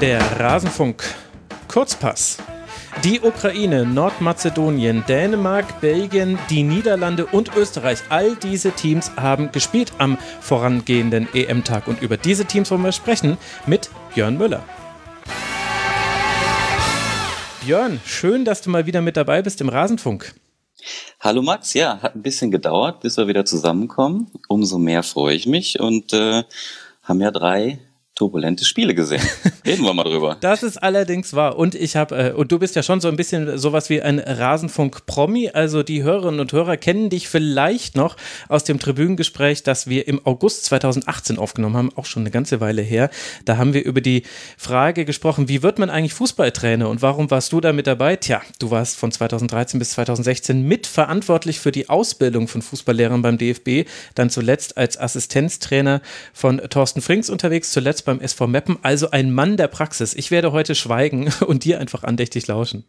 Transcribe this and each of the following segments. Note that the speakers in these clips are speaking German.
Der Rasenfunk Kurzpass. Die Ukraine, Nordmazedonien, Dänemark, Belgien, die Niederlande und Österreich, all diese Teams haben gespielt am vorangehenden EM-Tag. Und über diese Teams wollen wir sprechen mit Björn Müller. Björn, schön, dass du mal wieder mit dabei bist im Rasenfunk. Hallo Max, ja, hat ein bisschen gedauert, bis wir wieder zusammenkommen. Umso mehr freue ich mich und äh, haben ja drei turbulente Spiele gesehen. Reden wir mal drüber. Das ist allerdings wahr. Und ich habe, äh, und du bist ja schon so ein bisschen sowas wie ein Rasenfunk-Promi. Also die Hörerinnen und Hörer kennen dich vielleicht noch aus dem Tribünengespräch, das wir im August 2018 aufgenommen haben, auch schon eine ganze Weile her. Da haben wir über die Frage gesprochen, wie wird man eigentlich Fußballtrainer und warum warst du da mit dabei? Tja, du warst von 2013 bis 2016 mitverantwortlich für die Ausbildung von Fußballlehrern beim DFB, dann zuletzt als Assistenztrainer von Thorsten Frings unterwegs, zuletzt bei beim SV Meppen, also ein Mann der Praxis. Ich werde heute schweigen und dir einfach andächtig lauschen.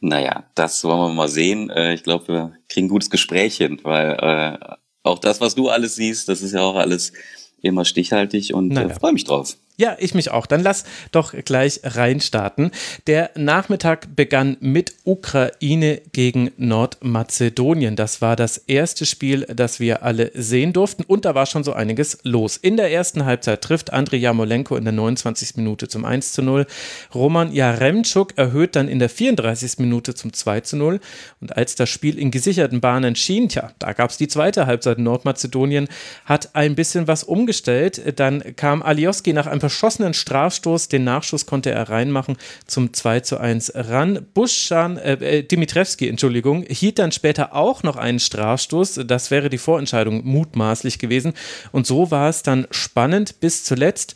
Naja, das wollen wir mal sehen. Äh, ich glaube, wir kriegen ein gutes Gespräch hin, weil äh, auch das, was du alles siehst, das ist ja auch alles immer stichhaltig und naja. äh, freue mich drauf. Ja, ich mich auch. Dann lass doch gleich reinstarten. Der Nachmittag begann mit Ukraine gegen Nordmazedonien. Das war das erste Spiel, das wir alle sehen durften und da war schon so einiges los. In der ersten Halbzeit trifft Andrei Jamolenko in der 29. Minute zum 1 zu 0. Roman Jaremczuk erhöht dann in der 34. Minute zum 2 zu 0 und als das Spiel in gesicherten Bahnen schien, tja, da gab es die zweite Halbzeit. Nordmazedonien hat ein bisschen was umgestellt. Dann kam Alioski nach einem verschossenen Strafstoß, den Nachschuss konnte er reinmachen, zum 2 zu 1 ran. Buschan, äh, äh, Dimitrewski, Entschuldigung, hielt dann später auch noch einen Strafstoß. Das wäre die Vorentscheidung mutmaßlich gewesen. Und so war es dann spannend bis zuletzt.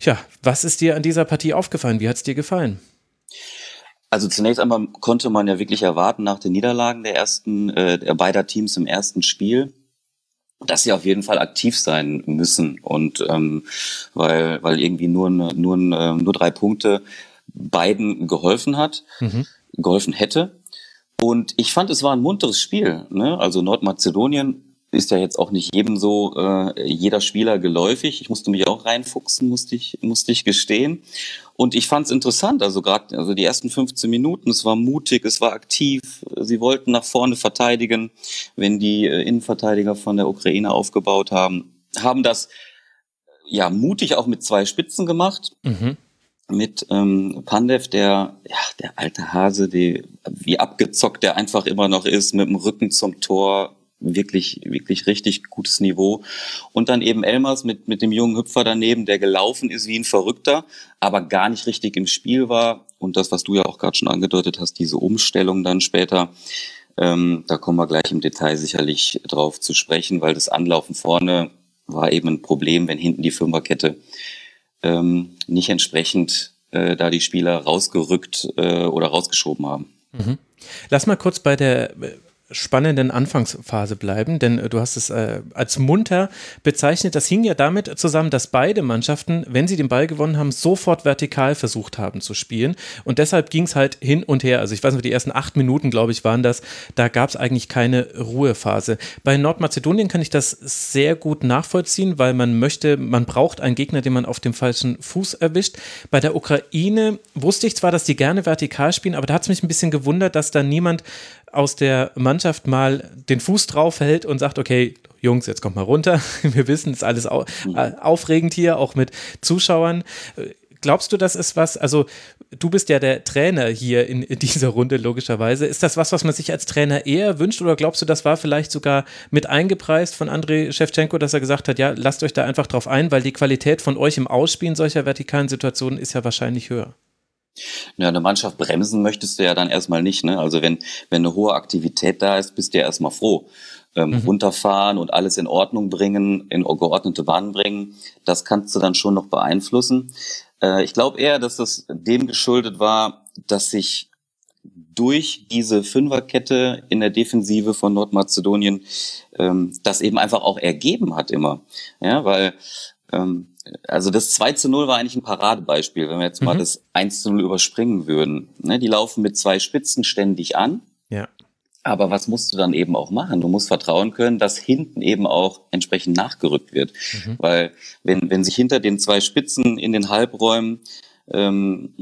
Ja, was ist dir an dieser Partie aufgefallen? Wie hat es dir gefallen? Also zunächst einmal konnte man ja wirklich erwarten nach den Niederlagen der ersten, äh, der beider Teams im ersten Spiel, dass sie auf jeden Fall aktiv sein müssen und ähm, weil weil irgendwie nur nur nur drei Punkte beiden geholfen hat, mhm. geholfen hätte. Und ich fand, es war ein munteres Spiel. Ne? Also Nordmazedonien ist ja jetzt auch nicht jedem so äh, jeder Spieler geläufig. Ich musste mich auch reinfuchsen, musste ich musste ich gestehen. Und ich fand es interessant, also gerade also die ersten 15 Minuten, es war mutig, es war aktiv, sie wollten nach vorne verteidigen, wenn die äh, Innenverteidiger von der Ukraine aufgebaut haben, haben das ja mutig auch mit zwei Spitzen gemacht. Mhm. Mit ähm, Pandev, der ja der alte Hase, die, wie abgezockt der einfach immer noch ist, mit dem Rücken zum Tor, wirklich, wirklich richtig gutes Niveau. Und dann eben Elmers mit, mit dem jungen Hüpfer daneben, der gelaufen ist wie ein Verrückter, aber gar nicht richtig im Spiel war. Und das, was du ja auch gerade schon angedeutet hast, diese Umstellung dann später, ähm, da kommen wir gleich im Detail sicherlich drauf zu sprechen, weil das Anlaufen vorne war eben ein Problem, wenn hinten die Fünferkette ähm, nicht entsprechend äh, da die Spieler rausgerückt äh, oder rausgeschoben haben. Mhm. Lass mal kurz bei der spannenden Anfangsphase bleiben, denn äh, du hast es äh, als munter bezeichnet. Das hing ja damit zusammen, dass beide Mannschaften, wenn sie den Ball gewonnen haben, sofort vertikal versucht haben zu spielen. Und deshalb ging es halt hin und her. Also ich weiß nicht, die ersten acht Minuten, glaube ich, waren das. Da gab es eigentlich keine Ruhephase. Bei Nordmazedonien kann ich das sehr gut nachvollziehen, weil man möchte, man braucht einen Gegner, den man auf dem falschen Fuß erwischt. Bei der Ukraine wusste ich zwar, dass die gerne vertikal spielen, aber da hat es mich ein bisschen gewundert, dass da niemand aus der Mannschaft mal den Fuß drauf hält und sagt, okay, Jungs, jetzt kommt mal runter. Wir wissen, es ist alles au mhm. äh, aufregend hier, auch mit Zuschauern. Glaubst du, das ist was, also du bist ja der Trainer hier in dieser Runde logischerweise. Ist das was, was man sich als Trainer eher wünscht oder glaubst du, das war vielleicht sogar mit eingepreist von Andrei Shevchenko, dass er gesagt hat, ja, lasst euch da einfach drauf ein, weil die Qualität von euch im Ausspielen solcher vertikalen Situationen ist ja wahrscheinlich höher? Ja, eine Mannschaft bremsen möchtest du ja dann erstmal nicht. Ne? Also wenn, wenn eine hohe Aktivität da ist, bist du ja erstmal froh. Ähm, mhm. Runterfahren und alles in Ordnung bringen, in geordnete Bahnen bringen, das kannst du dann schon noch beeinflussen. Äh, ich glaube eher, dass das dem geschuldet war, dass sich durch diese Fünferkette in der Defensive von Nordmazedonien ähm, das eben einfach auch ergeben hat immer. Ja, weil ähm, also das 2 zu 0 war eigentlich ein Paradebeispiel, wenn wir jetzt mhm. mal das 1 zu 0 überspringen würden. Ne, die laufen mit zwei Spitzen ständig an. Ja. Aber was musst du dann eben auch machen? Du musst vertrauen können, dass hinten eben auch entsprechend nachgerückt wird. Mhm. Weil wenn, wenn sich hinter den zwei Spitzen in den Halbräumen ähm,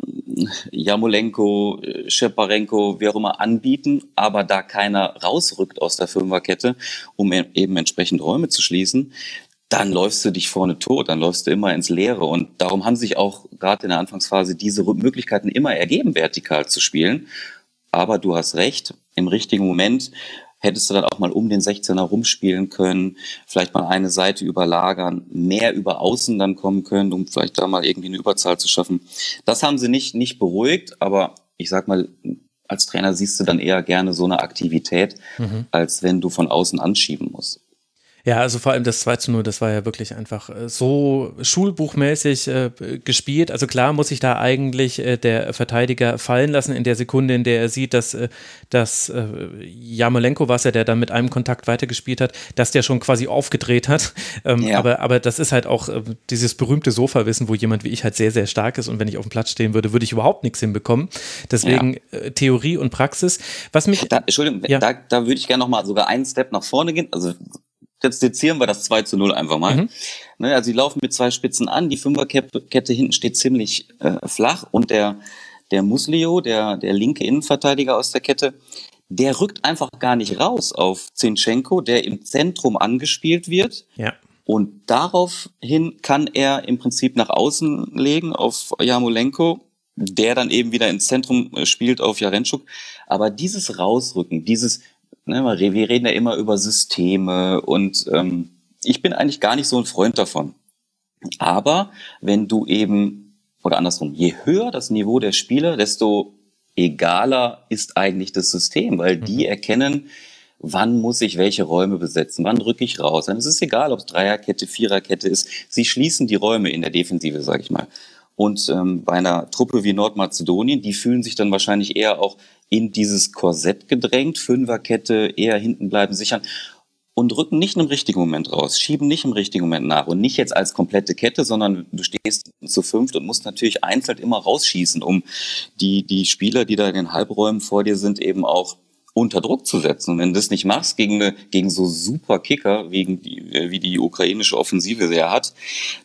Jamolenko, Scheparenko, wie auch immer anbieten, aber da keiner rausrückt aus der Fünferkette, um e-, eben entsprechend Räume zu schließen, dann läufst du dich vorne tot, dann läufst du immer ins Leere. Und darum haben sich auch gerade in der Anfangsphase diese Möglichkeiten immer ergeben, vertikal zu spielen. Aber du hast recht, im richtigen Moment hättest du dann auch mal um den 16er rumspielen können, vielleicht mal eine Seite überlagern, mehr über außen dann kommen können, um vielleicht da mal irgendwie eine Überzahl zu schaffen. Das haben sie nicht, nicht beruhigt, aber ich sag mal, als Trainer siehst du dann eher gerne so eine Aktivität, mhm. als wenn du von außen anschieben musst. Ja, also vor allem das 2 zu 0, das war ja wirklich einfach äh, so schulbuchmäßig äh, gespielt. Also klar muss sich da eigentlich äh, der Verteidiger fallen lassen in der Sekunde, in der er sieht, dass, äh, dass äh, Jamolenko war es ja, der dann mit einem Kontakt weitergespielt hat, dass der schon quasi aufgedreht hat. Ähm, ja. aber, aber das ist halt auch äh, dieses berühmte Sofa-Wissen, wo jemand wie ich halt sehr, sehr stark ist und wenn ich auf dem Platz stehen würde, würde ich überhaupt nichts hinbekommen. Deswegen ja. äh, Theorie und Praxis. Was mich. Da, Entschuldigung, ja. da, da würde ich gerne nochmal sogar einen Step nach vorne gehen. Also jetzt sezieren wir das 2 zu 0 einfach mal. Mhm. Ne, also sie laufen mit zwei Spitzen an, die Fünferkette hinten steht ziemlich äh, flach und der, der Muslio, der, der linke Innenverteidiger aus der Kette, der rückt einfach gar nicht raus auf Zinchenko, der im Zentrum angespielt wird. Ja. Und daraufhin kann er im Prinzip nach außen legen auf Jamolenko, der dann eben wieder ins Zentrum äh, spielt auf Jarenschuk. Aber dieses Rausrücken, dieses Ne, wir reden ja immer über Systeme und ähm, ich bin eigentlich gar nicht so ein Freund davon. Aber wenn du eben, oder andersrum, je höher das Niveau der Spieler, desto egaler ist eigentlich das System, weil die mhm. erkennen, wann muss ich welche Räume besetzen, wann rücke ich raus. Dann ist es egal, ob es Dreierkette, Viererkette ist. Sie schließen die Räume in der Defensive, sage ich mal. Und ähm, bei einer Truppe wie Nordmazedonien, die fühlen sich dann wahrscheinlich eher auch in dieses Korsett gedrängt, Fünferkette, eher hinten bleiben, sichern und rücken nicht im richtigen Moment raus, schieben nicht im richtigen Moment nach und nicht jetzt als komplette Kette, sondern du stehst zu fünft und musst natürlich einzeln immer rausschießen, um die, die Spieler, die da in den Halbräumen vor dir sind, eben auch unter Druck zu setzen. Und wenn du das nicht machst gegen, eine, gegen so super Kicker, wegen die, wie die ukrainische Offensive sie hat,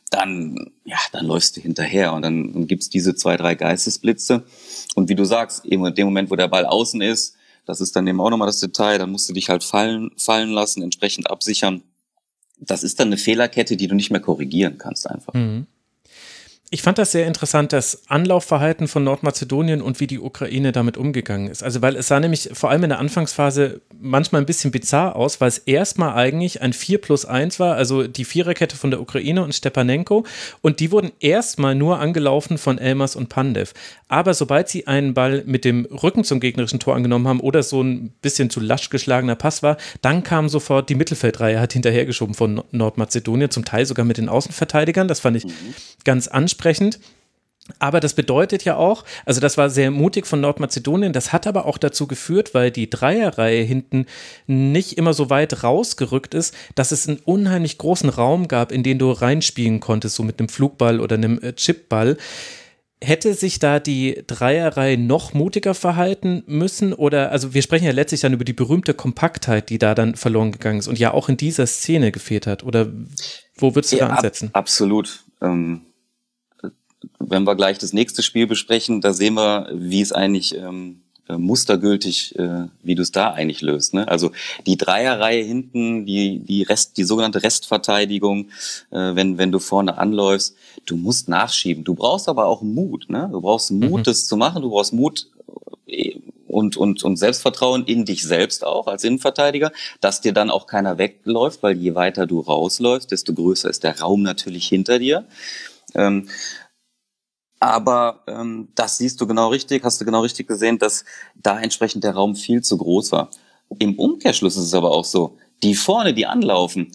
dann, ja, dann läufst du hinterher und dann, dann gibt's diese zwei, drei Geistesblitze. Und wie du sagst, eben in dem Moment, wo der Ball außen ist, das ist dann eben auch nochmal das Detail, dann musst du dich halt fallen, fallen lassen, entsprechend absichern. Das ist dann eine Fehlerkette, die du nicht mehr korrigieren kannst einfach. Mhm. Ich fand das sehr interessant, das Anlaufverhalten von Nordmazedonien und wie die Ukraine damit umgegangen ist. Also, weil es sah nämlich vor allem in der Anfangsphase manchmal ein bisschen bizarr aus, weil es erstmal eigentlich ein 4 plus 1 war, also die Viererkette von der Ukraine und Stepanenko. Und die wurden erstmal nur angelaufen von Elmas und Pandev. Aber sobald sie einen Ball mit dem Rücken zum gegnerischen Tor angenommen haben oder so ein bisschen zu lasch geschlagener Pass war, dann kam sofort die Mittelfeldreihe, hat hinterhergeschoben von Nordmazedonien, zum Teil sogar mit den Außenverteidigern. Das fand ich mhm. ganz ansprechend entsprechend. Aber das bedeutet ja auch, also das war sehr mutig von Nordmazedonien, das hat aber auch dazu geführt, weil die Dreierreihe hinten nicht immer so weit rausgerückt ist, dass es einen unheimlich großen Raum gab, in den du reinspielen konntest, so mit einem Flugball oder einem äh, Chipball. Hätte sich da die Dreierreihe noch mutiger verhalten müssen? Oder, also wir sprechen ja letztlich dann über die berühmte Kompaktheit, die da dann verloren gegangen ist und ja auch in dieser Szene gefehlt hat. Oder wo würdest du ja, da ansetzen? Ab, absolut. Ähm wenn wir gleich das nächste Spiel besprechen, da sehen wir, wie es eigentlich ähm, äh, mustergültig, äh, wie du es da eigentlich löst. Ne? Also die Dreierreihe hinten, die die Rest, die sogenannte Restverteidigung, äh, wenn wenn du vorne anläufst, du musst nachschieben. Du brauchst aber auch Mut. Ne? Du brauchst Mut, mhm. das zu machen. Du brauchst Mut äh, und und und Selbstvertrauen in dich selbst auch als Innenverteidiger, dass dir dann auch keiner wegläuft, weil je weiter du rausläufst, desto größer ist der Raum natürlich hinter dir. Ähm, aber ähm, das siehst du genau richtig, hast du genau richtig gesehen, dass da entsprechend der Raum viel zu groß war. Im Umkehrschluss ist es aber auch so, die vorne, die anlaufen,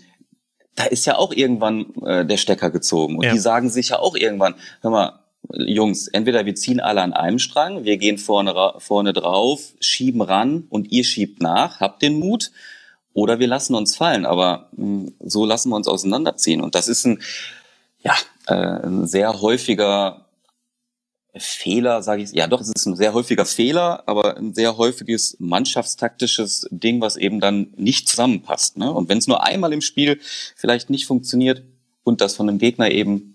da ist ja auch irgendwann äh, der Stecker gezogen. Und ja. die sagen sich ja auch irgendwann, hör mal, Jungs, entweder wir ziehen alle an einem Strang, wir gehen vorne, vorne drauf, schieben ran und ihr schiebt nach, habt den Mut, oder wir lassen uns fallen. Aber mh, hm, so lassen wir uns auseinanderziehen. Und das ist ein, ja, äh, ein sehr häufiger Fehler, sage ich, ja doch, es ist ein sehr häufiger Fehler, aber ein sehr häufiges mannschaftstaktisches Ding, was eben dann nicht zusammenpasst. Ne? Und wenn es nur einmal im Spiel vielleicht nicht funktioniert und das von einem Gegner eben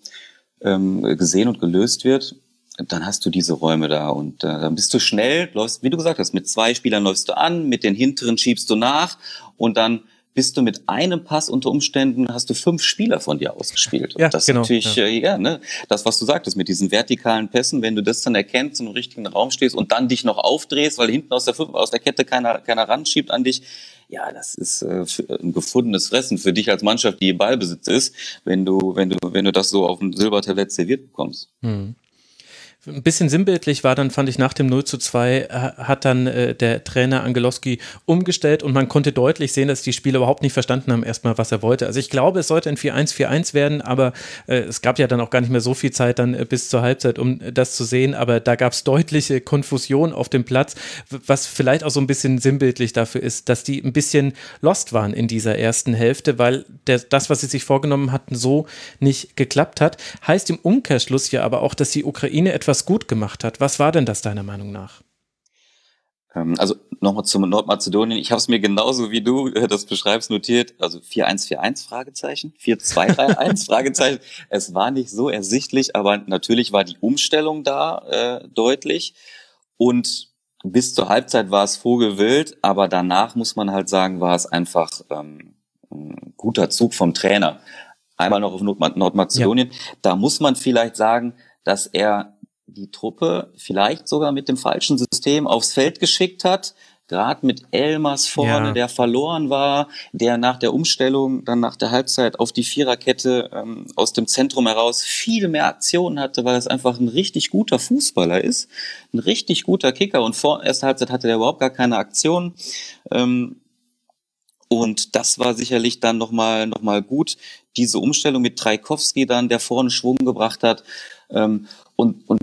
ähm, gesehen und gelöst wird, dann hast du diese Räume da und äh, dann bist du schnell, läufst, wie du gesagt hast, mit zwei Spielern läufst du an, mit den hinteren schiebst du nach und dann bist du mit einem Pass unter Umständen, hast du fünf Spieler von dir ausgespielt. Ja, das genau, ist natürlich, ja. Äh, ja, ne, das, was du sagtest, mit diesen vertikalen Pässen, wenn du das dann erkennst, im richtigen Raum stehst und dann dich noch aufdrehst, weil hinten aus der, aus der Kette keiner, keiner ranschiebt an dich, ja, das ist äh, ein gefundenes Fressen für dich als Mannschaft, die im Ballbesitz ist, wenn du, wenn du, wenn du das so auf dem Silbertablett serviert bekommst. Hm. Ein bisschen sinnbildlich war dann, fand ich, nach dem 0 zu 2 äh, hat dann äh, der Trainer Angelowski umgestellt und man konnte deutlich sehen, dass die Spieler überhaupt nicht verstanden haben, erstmal, was er wollte. Also ich glaube, es sollte ein 4-1-4-1 werden, aber äh, es gab ja dann auch gar nicht mehr so viel Zeit dann äh, bis zur Halbzeit, um das zu sehen, aber da gab es deutliche Konfusion auf dem Platz, was vielleicht auch so ein bisschen sinnbildlich dafür ist, dass die ein bisschen lost waren in dieser ersten Hälfte, weil der, das, was sie sich vorgenommen hatten, so nicht geklappt hat. Heißt im Umkehrschluss ja aber auch, dass die Ukraine etwas etwas gut gemacht hat. Was war denn das deiner Meinung nach? Ähm, also nochmal zum Nordmazedonien. Ich habe es mir genauso wie du äh, das beschreibst notiert. Also 4141 Fragezeichen, 4231 Fragezeichen. Es war nicht so ersichtlich, aber natürlich war die Umstellung da äh, deutlich. Und bis zur Halbzeit war es vogelwild, aber danach muss man halt sagen, war es einfach ähm, ein guter Zug vom Trainer. Einmal noch auf Nordmazedonien. Ja. Da muss man vielleicht sagen, dass er die Truppe vielleicht sogar mit dem falschen System aufs Feld geschickt hat. Gerade mit Elmas vorne, ja. der verloren war, der nach der Umstellung, dann nach der Halbzeit auf die Viererkette ähm, aus dem Zentrum heraus viel mehr Aktionen hatte, weil es einfach ein richtig guter Fußballer ist, ein richtig guter Kicker. Und vor erster Halbzeit hatte der überhaupt gar keine Aktion. Ähm, und das war sicherlich dann nochmal noch mal gut, diese Umstellung mit Traikowski dann, der vorne Schwung gebracht hat. Ähm, und, und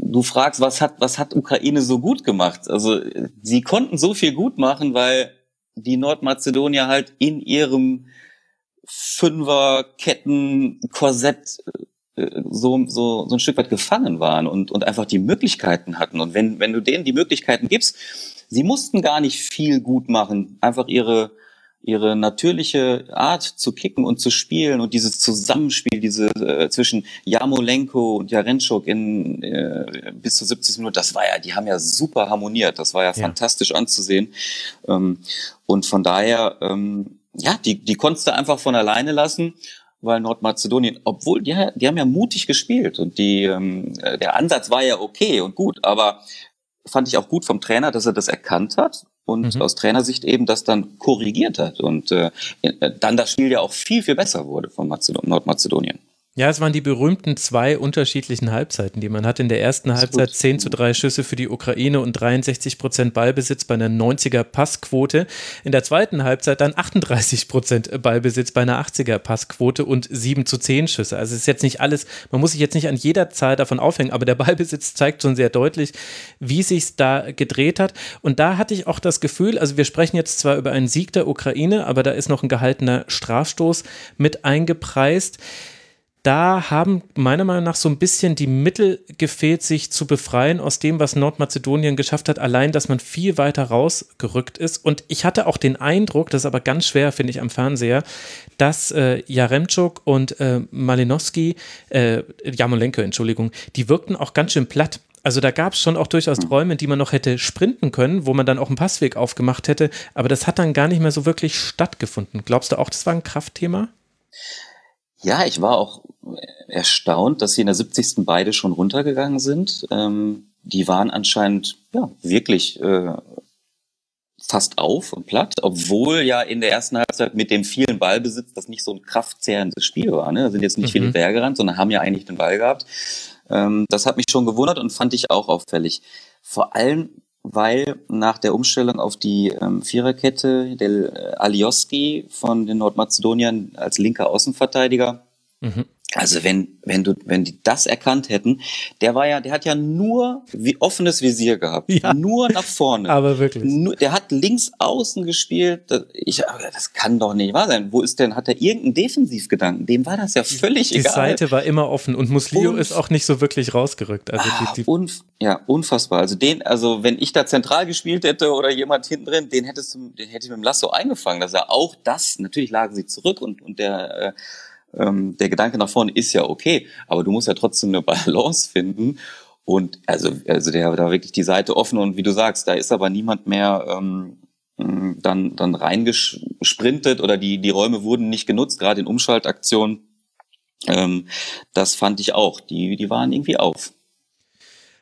du fragst, was hat, was hat Ukraine so gut gemacht? Also sie konnten so viel gut machen, weil die Nordmazedonier halt in ihrem Fünfer-Ketten-Korsett äh, so, so, so ein Stück weit gefangen waren und, und einfach die Möglichkeiten hatten. Und wenn, wenn du denen die Möglichkeiten gibst, sie mussten gar nicht viel gut machen, einfach ihre, ihre natürliche Art zu kicken und zu spielen und dieses Zusammenspiel, diese äh, zwischen Jamolenko und Jarenschuk in äh, bis zu 70 Minuten, das war ja, die haben ja super harmoniert, das war ja, ja. fantastisch anzusehen. Ähm, und von daher, ähm, ja, die, die konntest du einfach von alleine lassen weil Nordmazedonien, obwohl die, die haben ja mutig gespielt und die ähm, der Ansatz war ja okay und gut, aber fand ich auch gut vom Trainer, dass er das erkannt hat und mhm. aus Trainersicht eben das dann korrigiert hat und äh, dann das Spiel ja auch viel, viel besser wurde von Mazedon Nordmazedonien. Ja, es waren die berühmten zwei unterschiedlichen Halbzeiten, die man hat. In der ersten Halbzeit 10 zu 3 Schüsse für die Ukraine und 63 Prozent Ballbesitz bei einer 90er Passquote. In der zweiten Halbzeit dann 38 Prozent Ballbesitz bei einer 80er Passquote und 7 zu 10 Schüsse. Also es ist jetzt nicht alles, man muss sich jetzt nicht an jeder Zahl davon aufhängen, aber der Ballbesitz zeigt schon sehr deutlich, wie sich da gedreht hat. Und da hatte ich auch das Gefühl, also wir sprechen jetzt zwar über einen Sieg der Ukraine, aber da ist noch ein gehaltener Strafstoß mit eingepreist da haben meiner Meinung nach so ein bisschen die Mittel gefehlt, sich zu befreien aus dem, was Nordmazedonien geschafft hat, allein, dass man viel weiter rausgerückt ist. Und ich hatte auch den Eindruck, das ist aber ganz schwer, finde ich, am Fernseher, dass äh, Jaremczuk und äh, Malinowski, äh, Jamolenko, Entschuldigung, die wirkten auch ganz schön platt. Also da gab es schon auch durchaus. Träume, die man noch hätte sprinten können, wo man dann auch einen Passweg aufgemacht hätte, aber das hat dann gar nicht mehr so wirklich stattgefunden. Glaubst du auch, das war ein Kraftthema? Ja, ich war auch erstaunt, dass sie in der 70. beide schon runtergegangen sind. Ähm, die waren anscheinend ja wirklich äh, fast auf und platt, obwohl ja in der ersten Halbzeit mit dem vielen Ballbesitz das nicht so ein kraftzehrendes Spiel war. Ne? Da sind jetzt nicht mhm. viele Berge gerannt, sondern haben ja eigentlich den Ball gehabt. Ähm, das hat mich schon gewundert und fand ich auch auffällig. Vor allem, weil nach der Umstellung auf die ähm, Viererkette der äh, Alioski von den Nordmazedoniern als linker Außenverteidiger mhm. Also wenn, wenn du, wenn die das erkannt hätten, der war ja, der hat ja nur wie offenes Visier gehabt. Ja, nur nach vorne. Aber wirklich. Nur, der hat links außen gespielt. Ich, das kann doch nicht wahr sein. Wo ist denn, hat er irgendeinen Defensivgedanken? Dem war das ja völlig die egal. Die Seite war immer offen und Muslio und, ist auch nicht so wirklich rausgerückt. Also ah, die, die unf ja, unfassbar. Also den, also wenn ich da zentral gespielt hätte oder jemand hinten drin, den hättest du, den hätte ich mit dem Lasso eingefangen, dass er auch das, natürlich lagen sie zurück und, und der, äh, ähm, der Gedanke nach vorne ist ja okay, aber du musst ja trotzdem eine Balance finden. Und also, also der da wirklich die Seite offen und wie du sagst, da ist aber niemand mehr ähm, dann, dann reingesprintet oder die, die Räume wurden nicht genutzt, gerade in Umschaltaktionen. Ähm, das fand ich auch. Die, die waren irgendwie auf.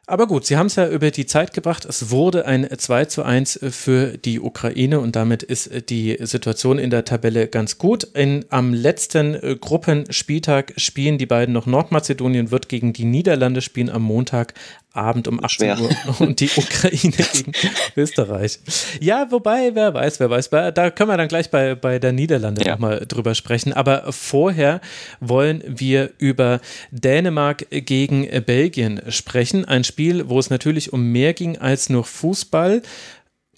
Aber gut, Sie haben es ja über die Zeit gebracht. Es wurde ein 2 zu 1 für die Ukraine und damit ist die Situation in der Tabelle ganz gut. In, am letzten äh, Gruppenspieltag spielen die beiden noch Nordmazedonien, wird gegen die Niederlande spielen am Montag Abend um 18 Schwer. Uhr und die Ukraine gegen Österreich. Ja, wobei, wer weiß, wer weiß. Da können wir dann gleich bei, bei der Niederlande ja. nochmal drüber sprechen. Aber vorher wollen wir über Dänemark gegen Belgien sprechen. Ein Spiel, wo es natürlich um mehr ging als nur Fußball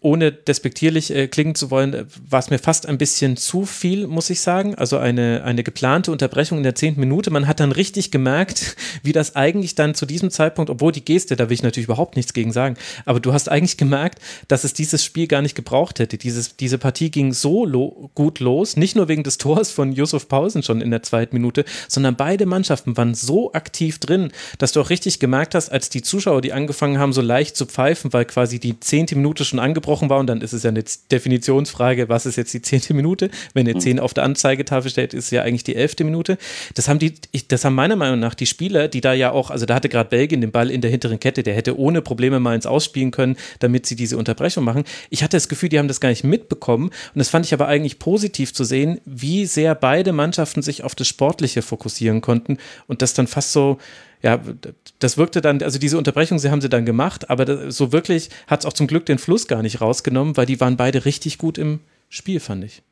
ohne despektierlich äh, klingen zu wollen, äh, war es mir fast ein bisschen zu viel, muss ich sagen. Also eine, eine geplante Unterbrechung in der zehnten Minute. Man hat dann richtig gemerkt, wie das eigentlich dann zu diesem Zeitpunkt, obwohl die Geste, da will ich natürlich überhaupt nichts gegen sagen, aber du hast eigentlich gemerkt, dass es dieses Spiel gar nicht gebraucht hätte. Dieses, diese Partie ging so lo gut los, nicht nur wegen des Tors von Yusuf Pausen schon in der zweiten Minute, sondern beide Mannschaften waren so aktiv drin, dass du auch richtig gemerkt hast, als die Zuschauer, die angefangen haben, so leicht zu pfeifen, weil quasi die zehnte Minute schon angebrochen abgebrochen war und dann ist es ja eine Definitionsfrage, was ist jetzt die zehnte Minute? Wenn eine mhm. zehn auf der Anzeigetafel steht, ist es ja eigentlich die elfte Minute. Das haben die, das haben meiner Meinung nach die Spieler, die da ja auch, also da hatte gerade Belgien den Ball in der hinteren Kette, der hätte ohne Probleme mal ins Ausspielen können, damit sie diese Unterbrechung machen. Ich hatte das Gefühl, die haben das gar nicht mitbekommen und das fand ich aber eigentlich positiv zu sehen, wie sehr beide Mannschaften sich auf das Sportliche fokussieren konnten und das dann fast so, ja, das wirkte dann, also diese Unterbrechung, sie haben sie dann gemacht, aber das, so wirklich hat es auch zum Glück den Fluss gar nicht rausgenommen, weil die waren beide richtig gut im Spiel, fand ich.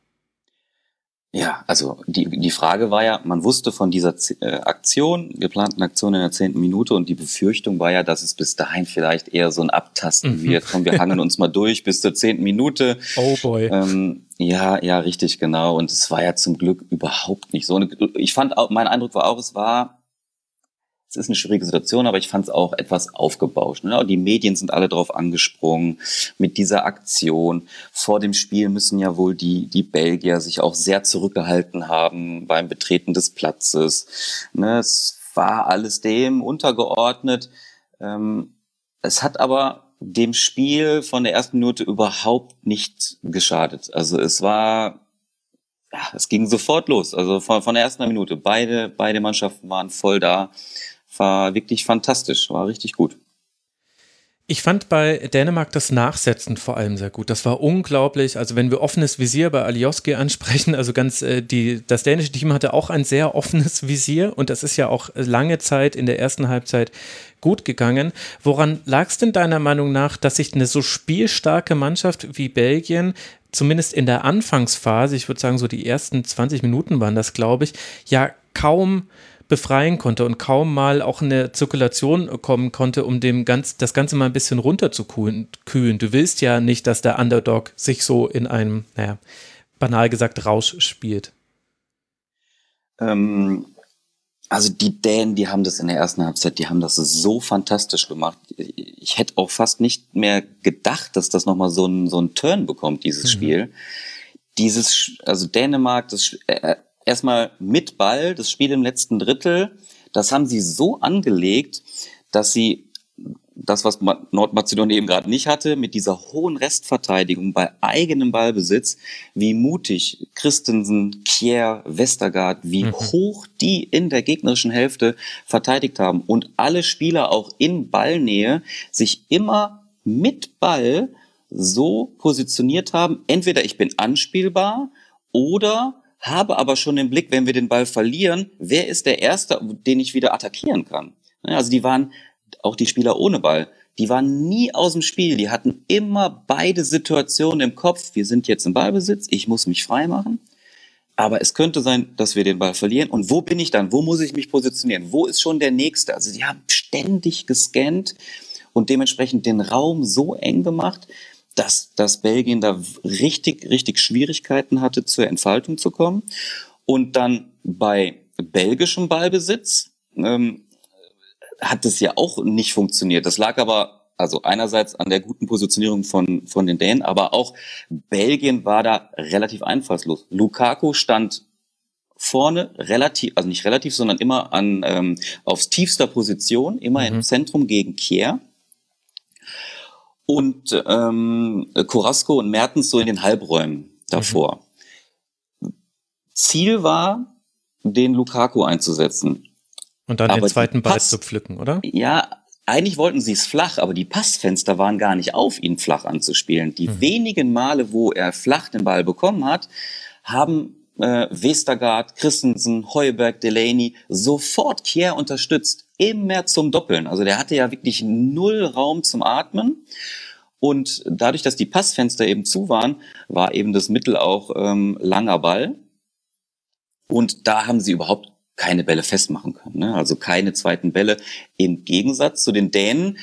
Ja, also die, die Frage war ja, man wusste von dieser äh, Aktion, geplanten Aktion in der zehnten Minute und die Befürchtung war ja, dass es bis dahin vielleicht eher so ein Abtasten mhm. wird. Komm, wir hangen uns mal durch bis zur zehnten Minute. Oh boy. Ähm, ja, ja, richtig, genau. Und es war ja zum Glück überhaupt nicht so. Ich fand auch, mein Eindruck war auch, es war es ist eine schwierige Situation, aber ich fand es auch etwas aufgebauscht. Ne? Die Medien sind alle drauf angesprungen mit dieser Aktion. Vor dem Spiel müssen ja wohl die, die Belgier sich auch sehr zurückgehalten haben beim Betreten des Platzes. Ne? Es war alles dem untergeordnet. Ähm, es hat aber dem Spiel von der ersten Minute überhaupt nicht geschadet. Also es war ja, es ging sofort los. Also von, von der ersten Minute. Beide, beide Mannschaften waren voll da war wirklich fantastisch, war richtig gut. Ich fand bei Dänemark das Nachsetzen vor allem sehr gut. Das war unglaublich. Also wenn wir offenes Visier bei Alioski ansprechen, also ganz äh, die das dänische Team hatte auch ein sehr offenes Visier und das ist ja auch lange Zeit in der ersten Halbzeit gut gegangen. Woran lag es denn deiner Meinung nach, dass sich eine so spielstarke Mannschaft wie Belgien zumindest in der Anfangsphase, ich würde sagen so die ersten 20 Minuten waren das, glaube ich, ja kaum befreien konnte und kaum mal auch in eine Zirkulation kommen konnte, um dem ganz, das Ganze mal ein bisschen runterzukühlen. Du willst ja nicht, dass der Underdog sich so in einem, naja, banal gesagt, Rausch spielt. Ähm, also die Dänen, die haben das in der ersten Halbzeit, die haben das so fantastisch gemacht. Ich hätte auch fast nicht mehr gedacht, dass das nochmal so ein, so ein Turn bekommt, dieses mhm. Spiel. Dieses, also Dänemark, das äh, erstmal mit Ball, das Spiel im letzten Drittel, das haben sie so angelegt, dass sie das, was Nordmazedonien eben gerade nicht hatte, mit dieser hohen Restverteidigung bei eigenem Ballbesitz, wie mutig Christensen, Kier, Westergaard, wie mhm. hoch die in der gegnerischen Hälfte verteidigt haben und alle Spieler auch in Ballnähe sich immer mit Ball so positioniert haben, entweder ich bin anspielbar oder habe aber schon im Blick, wenn wir den Ball verlieren, wer ist der Erste, den ich wieder attackieren kann. Also die waren, auch die Spieler ohne Ball, die waren nie aus dem Spiel. Die hatten immer beide Situationen im Kopf. Wir sind jetzt im Ballbesitz, ich muss mich frei machen. Aber es könnte sein, dass wir den Ball verlieren. Und wo bin ich dann? Wo muss ich mich positionieren? Wo ist schon der Nächste? Also die haben ständig gescannt und dementsprechend den Raum so eng gemacht, dass, dass Belgien da richtig, richtig Schwierigkeiten hatte, zur Entfaltung zu kommen. Und dann bei belgischem Ballbesitz ähm, hat es ja auch nicht funktioniert. Das lag aber also einerseits an der guten Positionierung von, von den Dänen, aber auch Belgien war da relativ einfallslos. Lukaku stand vorne relativ, also nicht relativ, sondern immer an ähm, aufs tiefster Position, immer mhm. im Zentrum gegen Kier. Und ähm, Carrasco und Mertens so in den Halbräumen davor. Mhm. Ziel war, den Lukaku einzusetzen. Und dann aber den zweiten Ball Pass, zu pflücken, oder? Ja, eigentlich wollten sie es flach, aber die Passfenster waren gar nicht auf, ihn flach anzuspielen. Die mhm. wenigen Male, wo er flach den Ball bekommen hat, haben äh, Westergaard, Christensen, Heuberg, Delaney sofort Kier unterstützt. Immer zum Doppeln. Also der hatte ja wirklich null Raum zum Atmen. Und dadurch, dass die Passfenster eben zu waren, war eben das Mittel auch ähm, langer Ball. Und da haben sie überhaupt keine Bälle festmachen können. Ne? Also keine zweiten Bälle. Im Gegensatz zu den Dänen,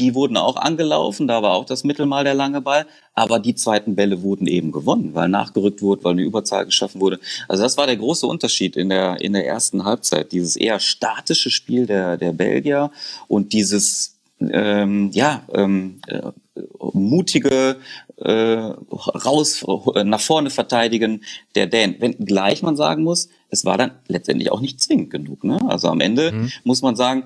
die wurden auch angelaufen, da war auch das Mittelmal der lange Ball, aber die zweiten Bälle wurden eben gewonnen, weil nachgerückt wurde, weil eine Überzahl geschaffen wurde. Also das war der große Unterschied in der, in der ersten Halbzeit. Dieses eher statische Spiel der, der Belgier und dieses ähm, ja, ähm, äh, mutige äh, raus nach vorne verteidigen der Dänen. Wenn gleich man sagen muss, es war dann letztendlich auch nicht zwingend genug. Ne? Also am Ende mhm. muss man sagen,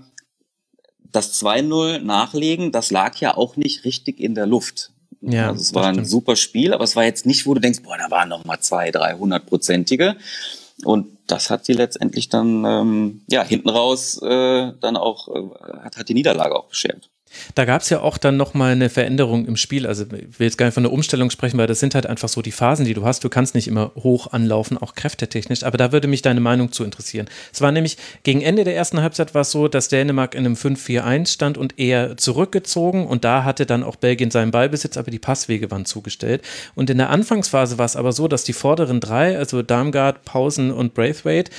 das 2-0 nachlegen, das lag ja auch nicht richtig in der Luft. Ja, also es war ein super Spiel, aber es war jetzt nicht, wo du denkst, boah, da waren noch mal zwei, drei hundertprozentige. Und das hat sie letztendlich dann ähm, ja hinten raus äh, dann auch äh, hat, hat die Niederlage auch beschert. Da gab es ja auch dann nochmal eine Veränderung im Spiel. Also ich will jetzt gar nicht von einer Umstellung sprechen, weil das sind halt einfach so die Phasen, die du hast. Du kannst nicht immer hoch anlaufen, auch kräftetechnisch. Aber da würde mich deine Meinung zu interessieren. Es war nämlich gegen Ende der ersten Halbzeit war es so, dass Dänemark in einem 5-4-1 stand und eher zurückgezogen. Und da hatte dann auch Belgien seinen Ballbesitz, aber die Passwege waren zugestellt. Und in der Anfangsphase war es aber so, dass die vorderen drei, also Darmgard, Pausen und Braithwaite,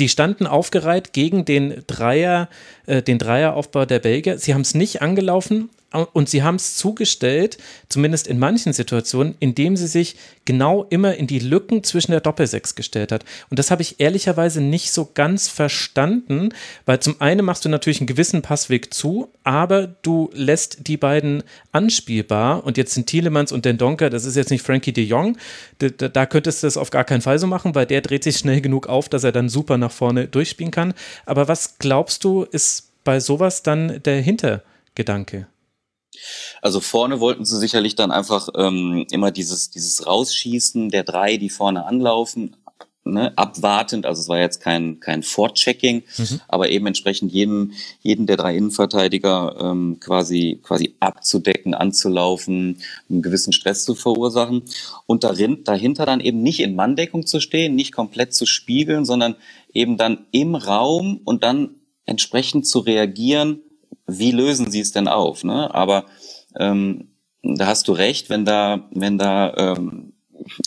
die standen aufgereiht gegen den Dreier, äh, den Dreieraufbau der Belgier. Sie haben es nicht angelaufen, und sie haben es zugestellt, zumindest in manchen Situationen, indem sie sich genau immer in die Lücken zwischen der Doppelsechs gestellt hat. Und das habe ich ehrlicherweise nicht so ganz verstanden, weil zum einen machst du natürlich einen gewissen Passweg zu, aber du lässt die beiden anspielbar. Und jetzt sind Thielemanns und Den Donker, das ist jetzt nicht Frankie de Jong, da, da könntest du das auf gar keinen Fall so machen, weil der dreht sich schnell genug auf, dass er dann super nach vorne durchspielen kann. Aber was glaubst du, ist bei sowas dann der Hintergedanke? Also vorne wollten sie sicherlich dann einfach ähm, immer dieses, dieses Rausschießen der drei, die vorne anlaufen, ne, abwartend, also es war jetzt kein, kein Vorchecking, mhm. aber eben entsprechend jeden, jeden der drei Innenverteidiger ähm, quasi, quasi abzudecken, anzulaufen, einen gewissen Stress zu verursachen und darin, dahinter dann eben nicht in Manndeckung zu stehen, nicht komplett zu spiegeln, sondern eben dann im Raum und dann entsprechend zu reagieren, wie lösen sie es denn auf? Ne? Aber ähm, da hast du recht, wenn da, wenn da ähm,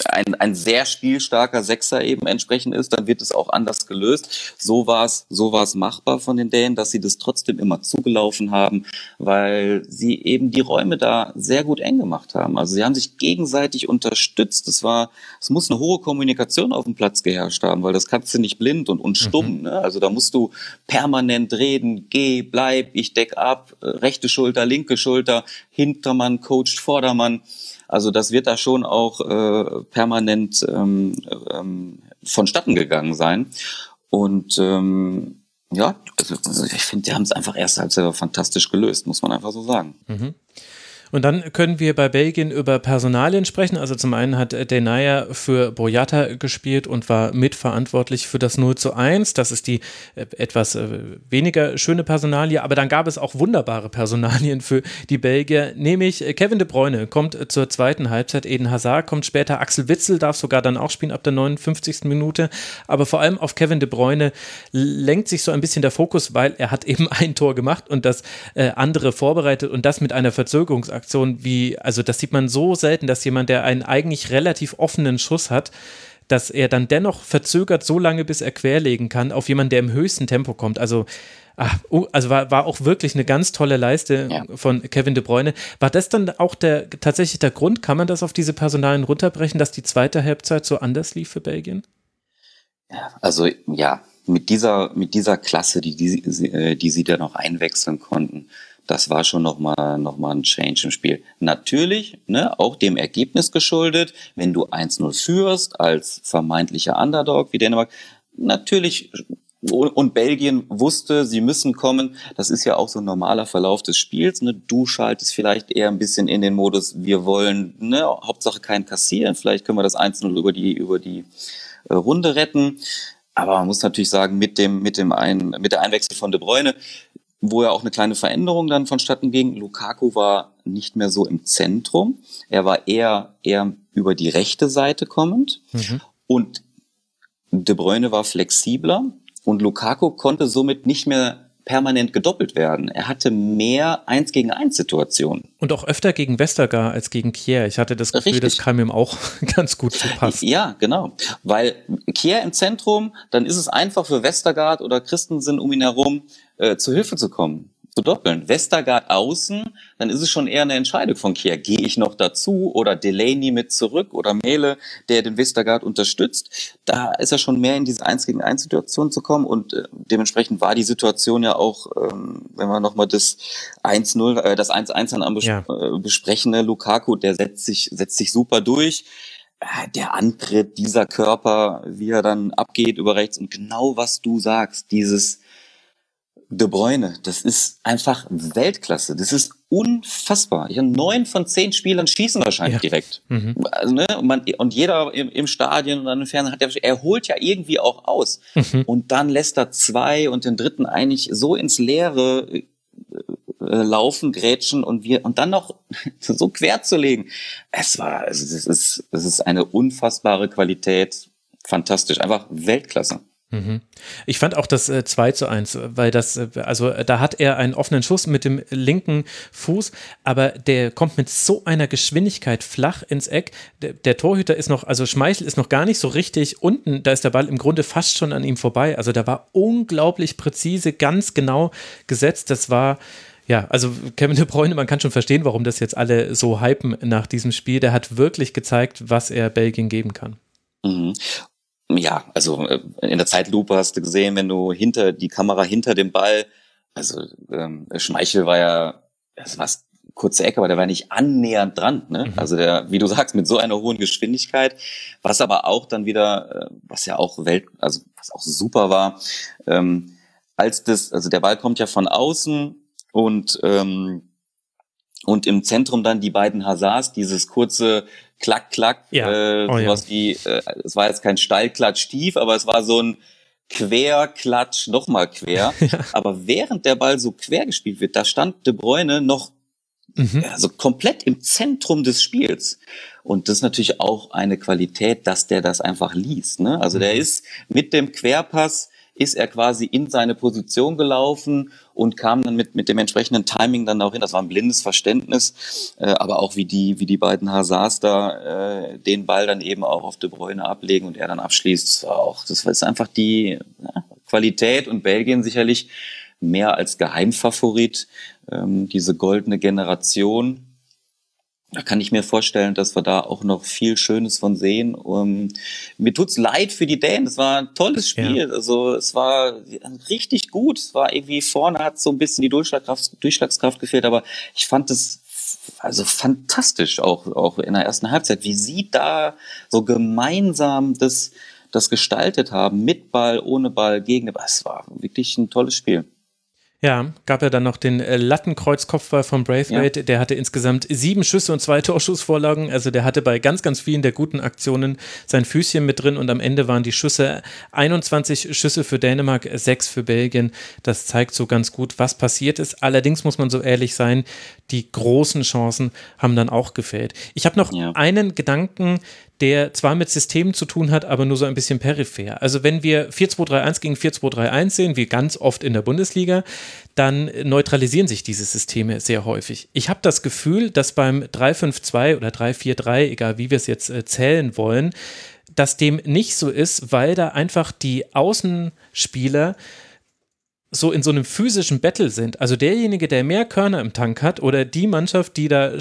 ein, ein sehr spielstarker Sechser eben entsprechend ist, dann wird es auch anders gelöst. So war es so war's machbar von den Dänen, dass sie das trotzdem immer zugelaufen haben, weil sie eben die Räume da sehr gut eng gemacht haben. Also sie haben sich gegenseitig unterstützt. Es war, es muss eine hohe Kommunikation auf dem Platz geherrscht haben, weil das kannst du nicht blind und, und stumm. Mhm. Ne? Also da musst du permanent reden, geh, bleib, ich deck ab, äh, rechte Schulter, linke Schulter, Hintermann coacht Vordermann. Also das wird da schon auch äh, permanent ähm, ähm, vonstatten gegangen sein. Und ähm, ja, also ich finde, die haben es einfach erst halb fantastisch gelöst, muss man einfach so sagen. Mhm. Und dann können wir bei Belgien über Personalien sprechen. Also zum einen hat Denaya für Boyata gespielt und war mitverantwortlich für das 0 zu 1. Das ist die äh, etwas äh, weniger schöne Personalie, aber dann gab es auch wunderbare Personalien für die Belgier, nämlich äh, Kevin de Bruyne kommt zur zweiten Halbzeit, Eden Hazard kommt später, Axel Witzel darf sogar dann auch spielen ab der 59. Minute, aber vor allem auf Kevin de Bruyne lenkt sich so ein bisschen der Fokus, weil er hat eben ein Tor gemacht und das andere vorbereitet und das mit einer Verzögerungsaktion Aktion wie, also das sieht man so selten, dass jemand, der einen eigentlich relativ offenen Schuss hat, dass er dann dennoch verzögert so lange, bis er querlegen kann, auf jemanden, der im höchsten Tempo kommt. Also, ach, also war, war auch wirklich eine ganz tolle Leiste ja. von Kevin de Bruyne. War das dann auch der tatsächlich der Grund? Kann man das auf diese Personalien runterbrechen, dass die zweite Halbzeit so anders lief für Belgien? Ja, also ja, mit dieser, mit dieser Klasse, die, die, die sie dann auch einwechseln konnten, das war schon nochmal noch mal ein Change im Spiel. Natürlich, ne, auch dem Ergebnis geschuldet, wenn du 1-0 führst als vermeintlicher Underdog wie Dänemark, natürlich und Belgien wusste, sie müssen kommen. Das ist ja auch so ein normaler Verlauf des Spiels. Ne? Du schaltest vielleicht eher ein bisschen in den Modus, wir wollen, ne, Hauptsache kein Kassieren. Vielleicht können wir das 1-0 über die, über die äh, Runde retten. Aber man muss natürlich sagen, mit dem, mit dem ein, mit der Einwechsel von De Bruyne, wo ja auch eine kleine Veränderung dann vonstatten ging. Lukaku war nicht mehr so im Zentrum. Er war eher, eher über die rechte Seite kommend. Mhm. Und De Bruyne war flexibler und Lukaku konnte somit nicht mehr permanent gedoppelt werden. Er hatte mehr Eins gegen Eins Situationen. Und auch öfter gegen Westergaard als gegen Kier. Ich hatte das Gefühl, Richtig. das kam ihm auch ganz gut zu passen. Ja, genau. Weil Kier im Zentrum, dann ist es einfach für Westergaard oder Christensen um ihn herum äh, zu Hilfe zu kommen zu doppeln. Westergaard außen, dann ist es schon eher eine Entscheidung von Kier. Gehe ich noch dazu oder Delaney mit zurück oder Mele, der den Westergaard unterstützt. Da ist er schon mehr in diese 1 gegen 1 Situation zu kommen und äh, dementsprechend war die Situation ja auch, ähm, wenn wir nochmal das 1-0, äh, das 1-1 dann am bes ja. äh, besprechen, ne, Lukaku, der setzt sich, setzt sich super durch äh, der Antritt, dieser Körper, wie er dann abgeht über rechts und genau was du sagst, dieses De Bruyne, das ist einfach Weltklasse. Das ist unfassbar. Ich neun von zehn Spielern schießen wahrscheinlich ja. direkt. Mhm. Also, ne, und, man, und jeder im, im Stadion und an den Fernsehen hat ja, er holt ja irgendwie auch aus. Mhm. Und dann lässt er zwei und den dritten eigentlich so ins Leere äh, äh laufen, grätschen und wir und dann noch so quer zu legen. Es war, also das ist, das ist eine unfassbare Qualität. Fantastisch, einfach Weltklasse. Mhm. Ich fand auch das äh, 2 zu 1, weil das, äh, also äh, da hat er einen offenen Schuss mit dem linken Fuß, aber der kommt mit so einer Geschwindigkeit flach ins Eck. Der, der, Torhüter ist noch, also Schmeichel ist noch gar nicht so richtig unten, da ist der Ball im Grunde fast schon an ihm vorbei. Also da war unglaublich präzise, ganz genau gesetzt. Das war, ja, also Kevin De Bruyne, man kann schon verstehen, warum das jetzt alle so hypen nach diesem Spiel. Der hat wirklich gezeigt, was er Belgien geben kann. Ja, also äh, in der Zeitlupe hast du gesehen, wenn du hinter die Kamera hinter dem Ball, also ähm, Schmeichel war ja, das war kurze Ecke, aber der war nicht annähernd dran. Ne? Mhm. Also der, wie du sagst, mit so einer hohen Geschwindigkeit, was aber auch dann wieder, äh, was ja auch Welt, also was auch super war, ähm, als das, also der Ball kommt ja von außen und ähm, und im Zentrum dann die beiden Hazards, dieses kurze Klack, Klack, ja. äh, oh, sowas ja. wie, äh, es war jetzt kein Steilklatsch tief, aber es war so ein Querklatsch, nochmal quer. ja. Aber während der Ball so quer gespielt wird, da stand De Bruyne noch mhm. also komplett im Zentrum des Spiels. Und das ist natürlich auch eine Qualität, dass der das einfach liest. Ne? Also mhm. der ist mit dem Querpass ist er quasi in seine Position gelaufen und kam dann mit, mit dem entsprechenden Timing dann auch hin. Das war ein blindes Verständnis, äh, aber auch wie die, wie die beiden Hazards da äh, den Ball dann eben auch auf De Bruyne ablegen und er dann abschließt. Das war auch, das ist einfach die ja, Qualität und Belgien sicherlich mehr als Geheimfavorit, ähm, diese goldene Generation da kann ich mir vorstellen, dass wir da auch noch viel Schönes von sehen. Um, mir tut's leid für die Dänen. Es war ein tolles Spiel. Ja. Also es war richtig gut. Es war irgendwie vorne hat so ein bisschen die Durchschlagskraft, Durchschlagskraft gefehlt, aber ich fand es also fantastisch auch auch in der ersten Halbzeit, wie sie da so gemeinsam das das gestaltet haben mit Ball, ohne Ball, gegen. Es war wirklich ein tolles Spiel. Ja, gab ja dann noch den äh, Lattenkreuzkopfball von Braithwaite. Ja. Der hatte insgesamt sieben Schüsse und zwei Torschussvorlagen. Also der hatte bei ganz, ganz vielen der guten Aktionen sein Füßchen mit drin und am Ende waren die Schüsse 21 Schüsse für Dänemark, sechs für Belgien. Das zeigt so ganz gut, was passiert ist. Allerdings muss man so ehrlich sein, die großen Chancen haben dann auch gefällt. Ich habe noch ja. einen Gedanken, der zwar mit Systemen zu tun hat, aber nur so ein bisschen peripher. Also wenn wir 4-2-3-1 gegen 4-2-3-1 sehen, wie ganz oft in der Bundesliga, dann neutralisieren sich diese Systeme sehr häufig. Ich habe das Gefühl, dass beim 3-5-2 oder 3-4-3, egal wie wir es jetzt äh, zählen wollen, dass dem nicht so ist, weil da einfach die Außenspieler so in so einem physischen Battle sind, also derjenige, der mehr Körner im Tank hat oder die Mannschaft, die da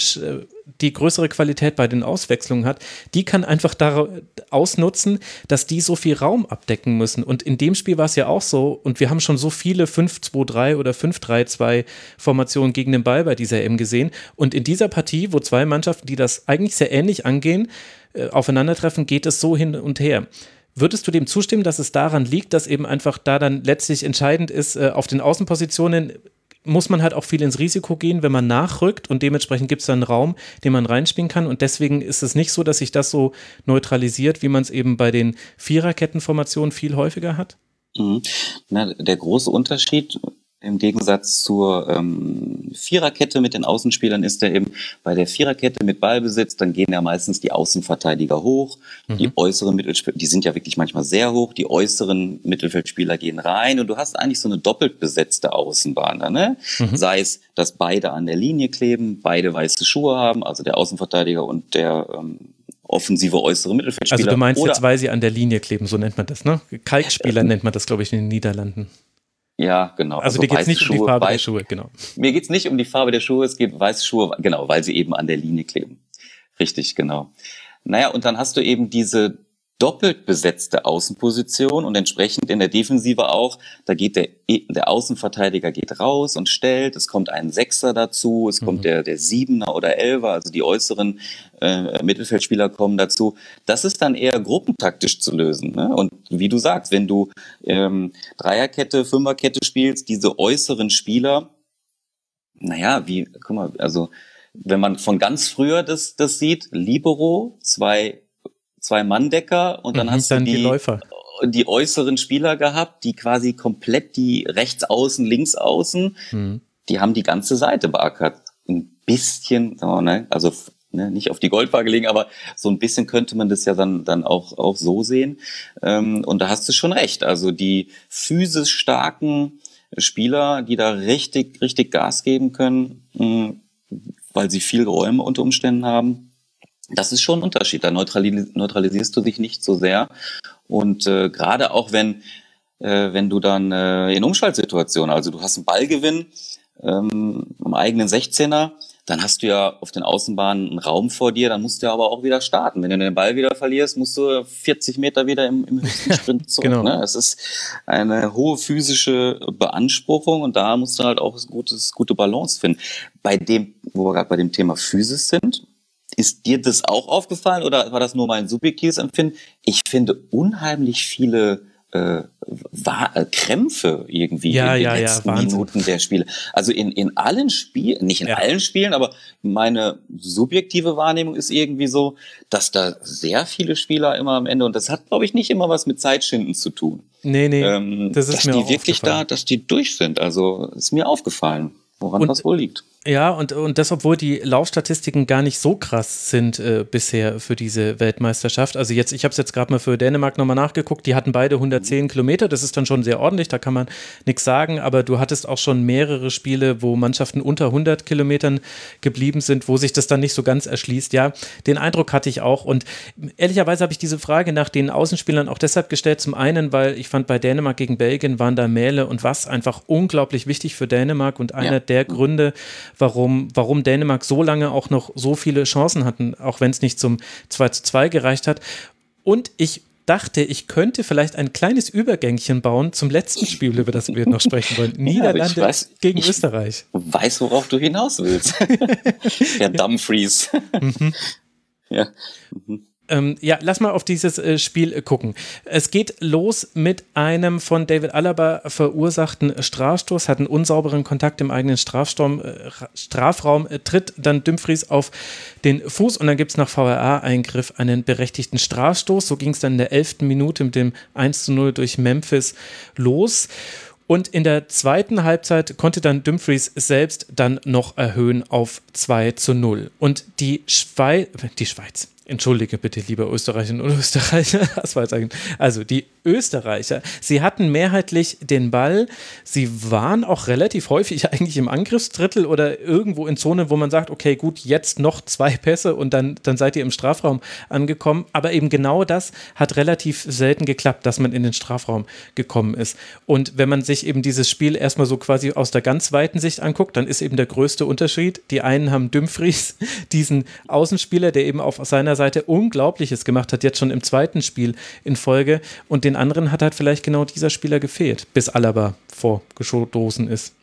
die größere Qualität bei den Auswechslungen hat, die kann einfach da ausnutzen, dass die so viel Raum abdecken müssen. Und in dem Spiel war es ja auch so, und wir haben schon so viele 5-2-3 oder 5-3-2 Formationen gegen den Ball bei dieser M gesehen. Und in dieser Partie, wo zwei Mannschaften, die das eigentlich sehr ähnlich angehen, äh, aufeinandertreffen, geht es so hin und her. Würdest du dem zustimmen, dass es daran liegt, dass eben einfach da dann letztlich entscheidend ist, äh, auf den Außenpositionen muss man halt auch viel ins Risiko gehen, wenn man nachrückt und dementsprechend gibt es dann einen Raum, den man reinspielen kann und deswegen ist es nicht so, dass sich das so neutralisiert, wie man es eben bei den Viererkettenformationen viel häufiger hat? Mhm. Na, der große Unterschied im Gegensatz zur ähm, Viererkette mit den Außenspielern ist er eben bei der Viererkette mit Ballbesitz, dann gehen ja meistens die Außenverteidiger hoch, mhm. die äußeren Mittelspieler, die sind ja wirklich manchmal sehr hoch, die äußeren Mittelfeldspieler gehen rein und du hast eigentlich so eine doppelt besetzte Außenbahn da, ne? Mhm. Sei es, dass beide an der Linie kleben, beide weiße Schuhe haben, also der Außenverteidiger und der ähm, offensive äußere Mittelfeldspieler. Also du meinst jetzt, weil sie an der Linie kleben, so nennt man das, ne? Kaltspieler äh, nennt man das, glaube ich, in den Niederlanden. Ja, genau. Also, also dir geht es nicht Schuhe, um die Farbe weiß, der Schuhe, genau. Mir geht es nicht um die Farbe der Schuhe, es geht weiße Schuhe, genau, weil sie eben an der Linie kleben. Richtig, genau. Naja, und dann hast du eben diese doppelt besetzte Außenposition und entsprechend in der Defensive auch, da geht der, der Außenverteidiger geht raus und stellt, es kommt ein Sechser dazu, es mhm. kommt der, der Siebener oder Elfer, also die äußeren äh, Mittelfeldspieler kommen dazu. Das ist dann eher gruppentaktisch zu lösen. Ne? Und wie du sagst, wenn du ähm, Dreierkette, Fünferkette spielst, diese äußeren Spieler, naja, wie, guck mal, also wenn man von ganz früher das, das sieht, Libero, zwei zwei Manndecker und dann mhm, hast du die, die, Läufer. die äußeren Spieler gehabt, die quasi komplett die rechts außen, links außen, mhm. die haben die ganze Seite beackert. Ein bisschen, oh, ne, also ne, nicht auf die Goldwaage legen, aber so ein bisschen könnte man das ja dann, dann auch, auch so sehen. Ähm, und da hast du schon recht. Also die physisch starken Spieler, die da richtig, richtig Gas geben können, mh, hm, weil sie viel Räume unter Umständen haben, das ist schon ein Unterschied. Da neutralis neutralisierst du dich nicht so sehr. Und äh, gerade auch wenn, äh, wenn du dann äh, in Umschaltsituationen, also du hast einen Ballgewinn ähm, im eigenen 16er, dann hast du ja auf den Außenbahnen einen Raum vor dir, dann musst du ja aber auch wieder starten. Wenn du den Ball wieder verlierst, musst du 40 Meter wieder im, im höchsten Sprint zurück. genau. ne? Es ist eine hohe physische Beanspruchung und da musst du halt auch gutes, gute Balance finden. Bei dem, wo wir gerade bei dem Thema Physis sind, ist dir das auch aufgefallen oder war das nur mein subjektives Empfinden? Ich finde unheimlich viele äh, war, äh, Krämpfe irgendwie ja, in den ja, letzten ja, Minuten der Spiele. Also in, in allen Spielen, nicht in allen Spielen, aber meine subjektive Wahrnehmung ist irgendwie so, dass da sehr viele Spieler immer am Ende, und das hat, glaube ich, nicht immer was mit Zeitschinden zu tun. Nee, nee. Ähm, das ist dass mir die wirklich da, dass die durch sind. Also ist mir aufgefallen, woran und, das wohl liegt. Ja, und, und das, obwohl die Laufstatistiken gar nicht so krass sind äh, bisher für diese Weltmeisterschaft. Also jetzt, ich habe es jetzt gerade mal für Dänemark nochmal nachgeguckt, die hatten beide 110 Kilometer, das ist dann schon sehr ordentlich, da kann man nichts sagen, aber du hattest auch schon mehrere Spiele, wo Mannschaften unter 100 Kilometern geblieben sind, wo sich das dann nicht so ganz erschließt. Ja, den Eindruck hatte ich auch und ehrlicherweise habe ich diese Frage nach den Außenspielern auch deshalb gestellt, zum einen, weil ich fand, bei Dänemark gegen Belgien waren da Mähle und was einfach unglaublich wichtig für Dänemark und einer ja. der Gründe, warum, warum Dänemark so lange auch noch so viele Chancen hatten, auch wenn es nicht zum 2 zu 2 gereicht hat. Und ich dachte, ich könnte vielleicht ein kleines Übergängchen bauen zum letzten Spiel, über das wir noch sprechen wollen. Niederlande ja, weiß, gegen ich Österreich. Weiß, worauf du hinaus willst. Der Dumfries. Mhm. Ja. Mhm. Ähm, ja, lass mal auf dieses äh, Spiel äh, gucken. Es geht los mit einem von David Alaba verursachten Strafstoß, hat einen unsauberen Kontakt im eigenen Strafsturm, äh, Strafraum, äh, tritt dann Dumfries auf den Fuß und dann gibt es nach VRA-Eingriff einen berechtigten Strafstoß. So ging es dann in der elften Minute mit dem 1 zu 0 durch Memphis los. Und in der zweiten Halbzeit konnte dann Dumfries selbst dann noch erhöhen auf 2 zu 0. Und die, Schweiz, die Schweiz, Entschuldige bitte, lieber Österreicherinnen und Österreicher. Das war jetzt also die Österreicher, sie hatten mehrheitlich den Ball. Sie waren auch relativ häufig eigentlich im Angriffsdrittel oder irgendwo in Zonen, wo man sagt, okay, gut, jetzt noch zwei Pässe und dann, dann seid ihr im Strafraum angekommen. Aber eben genau das hat relativ selten geklappt, dass man in den Strafraum gekommen ist. Und wenn man sich eben dieses Spiel erstmal so quasi aus der ganz weiten Sicht anguckt, dann ist eben der größte Unterschied. Die einen haben Dumfries, diesen Außenspieler, der eben auf seiner Seite Unglaubliches gemacht hat, jetzt schon im zweiten Spiel in Folge. Und den anderen hat halt vielleicht genau dieser Spieler gefehlt, bis Alaba vorgestoßen ist.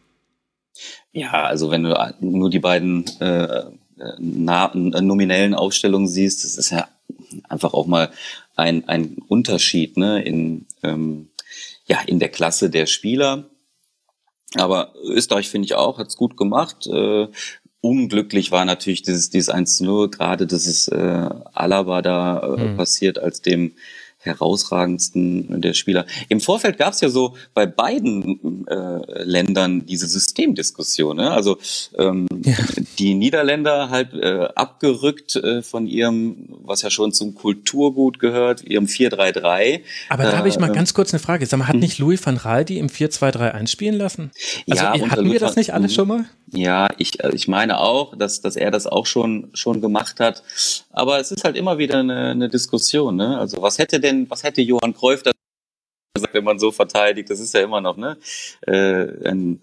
Ja, also wenn du nur die beiden äh, na, nominellen Aufstellungen siehst, das ist ja einfach auch mal ein, ein Unterschied ne, in, ähm, ja, in der Klasse der Spieler. Aber Österreich finde ich auch, hat es gut gemacht. Äh, unglücklich war natürlich dieses, dieses 1-0, gerade dass es äh, Alaba da äh, mhm. passiert, als dem herausragendsten der Spieler. Im Vorfeld gab es ja so bei beiden äh, Ländern diese Systemdiskussion. Ne? Also ähm, ja. die Niederländer halt äh, abgerückt äh, von ihrem, was ja schon zum Kulturgut gehört, ihrem 4-3-3. Aber da habe ich mal äh, ganz kurz eine Frage. Sag mal, hat hm. nicht Louis van Raal die im 4-2-3 einspielen lassen? Also ja, hatten wir das nicht alle schon mal? Ja, ich, äh, ich meine auch, dass, dass er das auch schon, schon gemacht hat. Aber es ist halt immer wieder eine, eine Diskussion. Ne? Also was hätte denn, was hätte Johann Cruyff da gesagt, wenn man so verteidigt, das ist ja immer noch ne, äh, ein,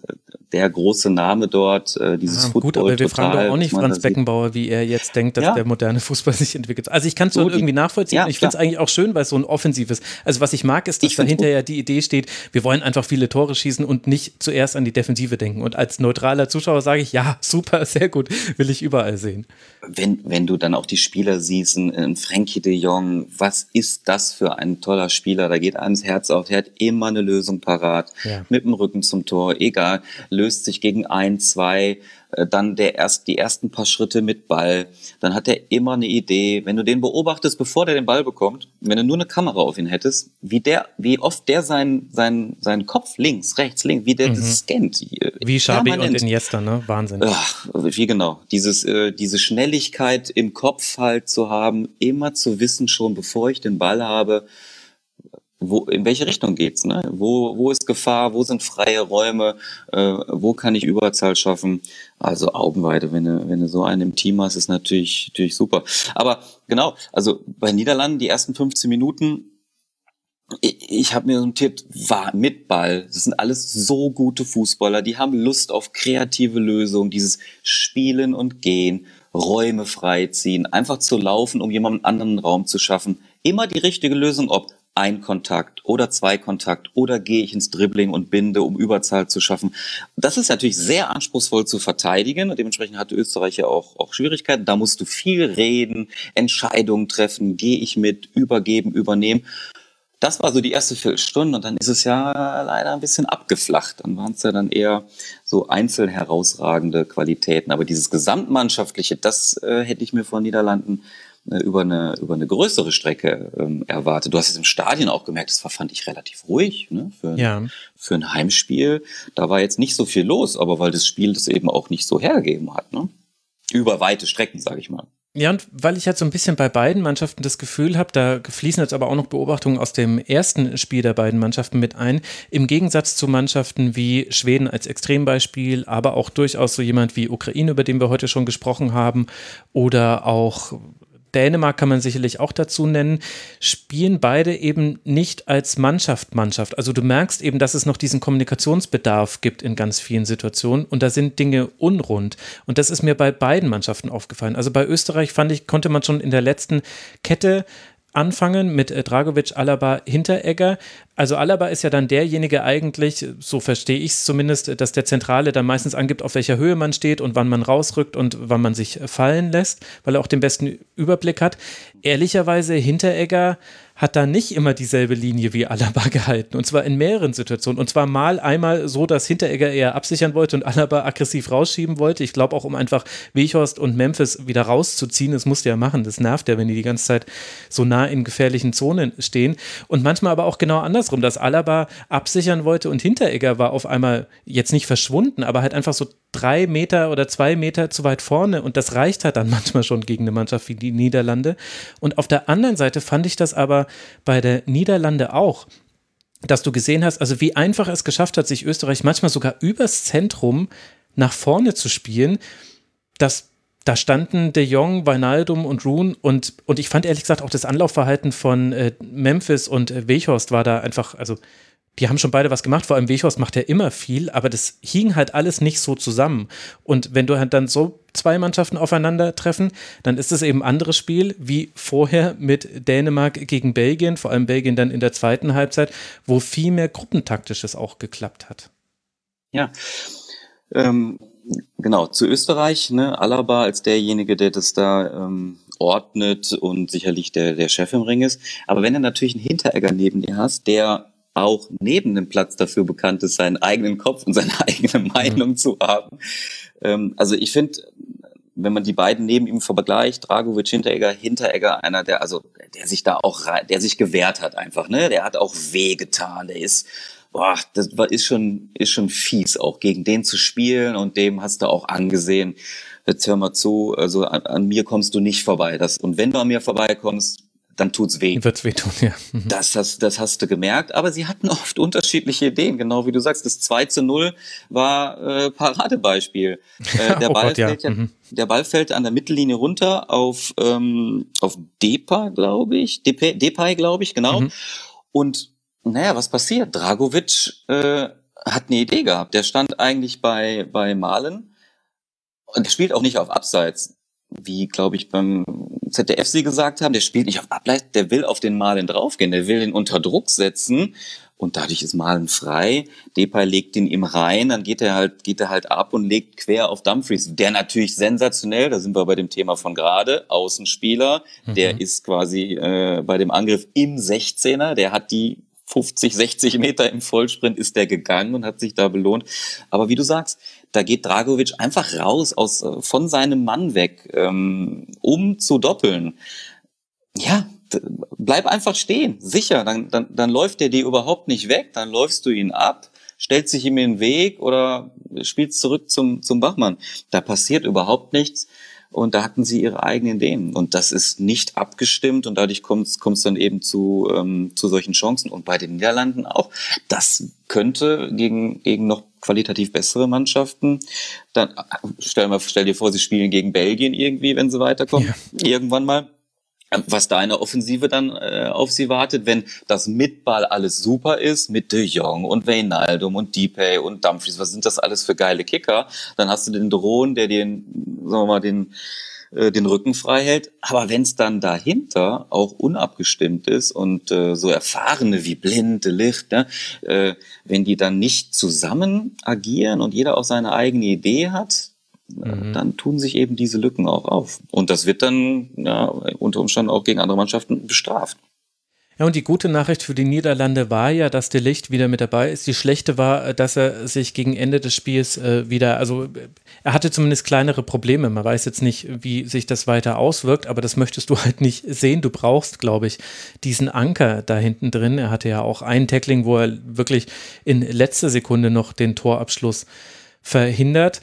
der große Name dort, äh, dieses ah, Gut, aber wir fragen doch auch nicht Franz Beckenbauer, wie er jetzt denkt, dass ja. der moderne Fußball sich entwickelt. Also ich kann es schon irgendwie nachvollziehen. Ja, ich finde es eigentlich auch schön, weil es so ein offensives, also was ich mag, ist, dass dahinter ja die Idee steht, wir wollen einfach viele Tore schießen und nicht zuerst an die Defensive denken. Und als neutraler Zuschauer sage ich, ja, super, sehr gut, will ich überall sehen. Wenn, wenn du dann auch die Spieler siehst, ein Frankie de Jong, was ist das für ein toller Spieler? Da geht ans Herz auf, der hat immer eine Lösung parat, ja. mit dem Rücken zum Tor, egal löst sich gegen ein, zwei, äh, dann der erst, die ersten paar Schritte mit Ball, dann hat er immer eine Idee. Wenn du den beobachtest, bevor der den Ball bekommt, wenn du nur eine Kamera auf ihn hättest, wie der, wie oft der seinen sein, sein Kopf links, rechts, links, wie der mhm. das scannt. Wie Xabi und Iniesta, ne? Wahnsinn. Ach, wie genau. Dieses, äh, diese Schnelligkeit im Kopf halt zu haben, immer zu wissen schon, bevor ich den Ball habe, wo, in welche Richtung geht's, ne? Wo, wo ist Gefahr, wo sind freie Räume, äh, wo kann ich Überzahl schaffen? Also Augenweide, wenn du, wenn du so einen im Team hast, ist natürlich, natürlich super. Aber genau, also bei Niederlanden die ersten 15 Minuten, ich, ich habe mir notiert, war mit Ball. Das sind alles so gute Fußballer, die haben Lust auf kreative Lösungen, dieses Spielen und Gehen, Räume freiziehen, einfach zu laufen, um jemanden anderen Raum zu schaffen. Immer die richtige Lösung, ob ein Kontakt oder zwei Kontakt oder gehe ich ins Dribbling und binde, um Überzahl zu schaffen. Das ist natürlich sehr anspruchsvoll zu verteidigen und dementsprechend hat Österreich ja auch, auch Schwierigkeiten. Da musst du viel reden, Entscheidungen treffen, gehe ich mit, übergeben, übernehmen. Das war so die erste Viertelstunde und dann ist es ja leider ein bisschen abgeflacht. Dann waren es ja dann eher so einzeln herausragende Qualitäten. Aber dieses Gesamtmannschaftliche, das äh, hätte ich mir von Niederlanden über eine, über eine größere Strecke ähm, erwartet. Du hast es im Stadion auch gemerkt, das war, fand ich relativ ruhig ne? für, ein, ja. für ein Heimspiel. Da war jetzt nicht so viel los, aber weil das Spiel das eben auch nicht so hergegeben hat. Ne? Über weite Strecken, sage ich mal. Ja, und weil ich halt so ein bisschen bei beiden Mannschaften das Gefühl habe, da fließen jetzt aber auch noch Beobachtungen aus dem ersten Spiel der beiden Mannschaften mit ein, im Gegensatz zu Mannschaften wie Schweden als Extrembeispiel, aber auch durchaus so jemand wie Ukraine, über den wir heute schon gesprochen haben, oder auch Dänemark kann man sicherlich auch dazu nennen, spielen beide eben nicht als Mannschaft Mannschaft. Also du merkst eben, dass es noch diesen Kommunikationsbedarf gibt in ganz vielen Situationen und da sind Dinge unrund. Und das ist mir bei beiden Mannschaften aufgefallen. Also bei Österreich fand ich, konnte man schon in der letzten Kette anfangen mit äh, Dragovic, Alaba, Hinteregger. Also Alaba ist ja dann derjenige eigentlich, so verstehe ich es zumindest, dass der Zentrale dann meistens angibt, auf welcher Höhe man steht und wann man rausrückt und wann man sich fallen lässt, weil er auch den besten Überblick hat. Ehrlicherweise, Hinteregger hat da nicht immer dieselbe Linie wie Alaba gehalten. Und zwar in mehreren Situationen. Und zwar mal einmal so, dass Hinteregger eher absichern wollte und Alaba aggressiv rausschieben wollte. Ich glaube auch, um einfach Weghorst und Memphis wieder rauszuziehen. Das musste ja machen. Das nervt ja, wenn die die ganze Zeit so nah in gefährlichen Zonen stehen. Und manchmal aber auch genau andersrum, dass Alaba absichern wollte und Hinteregger war auf einmal jetzt nicht verschwunden, aber halt einfach so drei Meter oder zwei Meter zu weit vorne. Und das reicht halt dann manchmal schon gegen eine Mannschaft wie die Niederlande. Und auf der anderen Seite fand ich das aber bei der Niederlande auch dass du gesehen hast, also wie einfach es geschafft hat, sich Österreich manchmal sogar übers Zentrum nach vorne zu spielen, dass da standen De Jong, Weinaldum und Rune und, und ich fand ehrlich gesagt auch das Anlaufverhalten von äh, Memphis und äh, Weghorst war da einfach, also die haben schon beide was gemacht, vor allem Wechhorst macht ja immer viel, aber das hing halt alles nicht so zusammen. Und wenn du halt dann so zwei Mannschaften aufeinandertreffen, dann ist es eben ein anderes Spiel wie vorher mit Dänemark gegen Belgien, vor allem Belgien dann in der zweiten Halbzeit, wo viel mehr Gruppentaktisches auch geklappt hat. Ja, ähm, genau, zu Österreich, ne, Alaba als derjenige, der das da ähm, ordnet und sicherlich der, der Chef im Ring ist. Aber wenn du natürlich einen Hinteregger neben dir hast, der auch neben dem Platz dafür bekannt ist, seinen eigenen Kopf und seine eigene Meinung mhm. zu haben. Ähm, also ich finde, wenn man die beiden neben ihm vergleicht, Dragovic, Hinteregger, Hinteregger, einer, der, also, der sich da auch, der sich gewehrt hat einfach, ne, der hat auch weh getan, der ist, boah, das war, ist schon, ist schon fies, auch gegen den zu spielen und dem hast du auch angesehen, jetzt hör mal zu, also an, an mir kommst du nicht vorbei, das, und wenn du an mir vorbeikommst, dann tut's weh. Wird's wehtun, ja. Mhm. Das, das, das hast du gemerkt. Aber sie hatten oft unterschiedliche Ideen, genau wie du sagst. Das 2 zu 0 war äh, Paradebeispiel. Äh, der, oh Ball Gott, fällt ja. Mhm. der Ball fällt an der Mittellinie runter auf, ähm, auf Depa, glaube ich. Depay, Depay glaube ich, genau. Mhm. Und naja, was passiert? Dragovic äh, hat eine Idee gehabt. Der stand eigentlich bei, bei Malen und der spielt auch nicht auf Abseits wie, glaube ich, beim ZDF sie gesagt haben, der spielt nicht auf Ableit, der will auf den Malen draufgehen, der will den unter Druck setzen und dadurch ist Malen frei. Depay legt ihn ihm rein, dann geht er halt, geht er halt ab und legt quer auf Dumfries, der natürlich sensationell, da sind wir bei dem Thema von gerade, Außenspieler, mhm. der ist quasi äh, bei dem Angriff im 16er, der hat die 50, 60 Meter im Vollsprint ist der gegangen und hat sich da belohnt. Aber wie du sagst, da geht Dragovic einfach raus aus, äh, von seinem Mann weg, ähm, um zu doppeln. Ja, bleib einfach stehen, sicher, dann, dann, dann läuft der dir überhaupt nicht weg, dann läufst du ihn ab, stellst dich ihm in den Weg oder spielst zurück zum, zum Bachmann. Da passiert überhaupt nichts und da hatten sie ihre eigenen Ideen und das ist nicht abgestimmt und dadurch kommt es dann eben zu, ähm, zu solchen Chancen und bei den Niederlanden auch. Das könnte gegen, gegen noch qualitativ bessere Mannschaften, dann stell, mal, stell dir vor, sie spielen gegen Belgien irgendwie, wenn sie weiterkommen, ja. irgendwann mal was da in der Offensive dann äh, auf sie wartet, wenn das mit Ball alles super ist, mit De Jong und Wijnaldum und Deepay und Dumfries, was sind das alles für geile Kicker? Dann hast du den Drohnen, der den, sagen wir mal, den, äh, den Rücken frei hält. Aber wenn es dann dahinter auch unabgestimmt ist und äh, so Erfahrene wie Blind, Licht, ne, äh, wenn die dann nicht zusammen agieren und jeder auch seine eigene Idee hat, mhm. dann tun sich eben diese Lücken auch auf. Und das wird dann ja, unter Umständen auch gegen andere Mannschaften bestraft. Ja, und die gute Nachricht für die Niederlande war ja, dass der Licht wieder mit dabei ist. Die schlechte war, dass er sich gegen Ende des Spiels äh, wieder, also er hatte zumindest kleinere Probleme. Man weiß jetzt nicht, wie sich das weiter auswirkt, aber das möchtest du halt nicht sehen. Du brauchst, glaube ich, diesen Anker da hinten drin. Er hatte ja auch ein Tackling, wo er wirklich in letzter Sekunde noch den Torabschluss verhindert.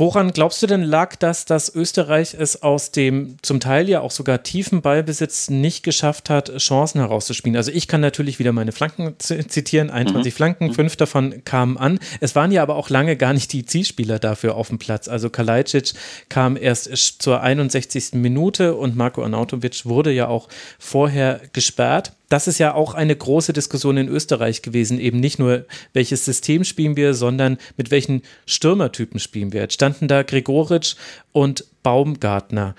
Woran glaubst du denn lag das, dass Österreich es aus dem zum Teil ja auch sogar tiefen Ballbesitz nicht geschafft hat, Chancen herauszuspielen? Also ich kann natürlich wieder meine Flanken zitieren, 21 mhm. Flanken, mhm. fünf davon kamen an. Es waren ja aber auch lange gar nicht die Zielspieler dafür auf dem Platz. Also Kalajdzic kam erst zur 61. Minute und Marco Arnautovic wurde ja auch vorher gesperrt das ist ja auch eine große Diskussion in Österreich gewesen. Eben nicht nur, welches System spielen wir, sondern mit welchen Stürmertypen spielen wir. Jetzt standen da Gregoritsch und Baumgartner.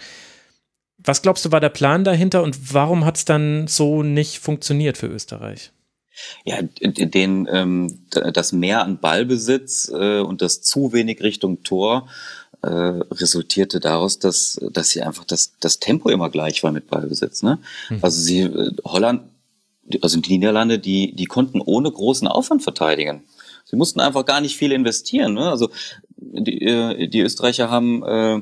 Was glaubst du, war der Plan dahinter und warum hat es dann so nicht funktioniert für Österreich? Ja, den, ähm, das Mehr an Ballbesitz äh, und das zu wenig Richtung Tor äh, resultierte daraus, dass, dass sie einfach das, das Tempo immer gleich war mit Ballbesitz. Ne? Mhm. Also sie, äh, Holland, also die Niederlande, die, die konnten ohne großen Aufwand verteidigen. Sie mussten einfach gar nicht viel investieren. Ne? Also die, äh, die Österreicher haben äh,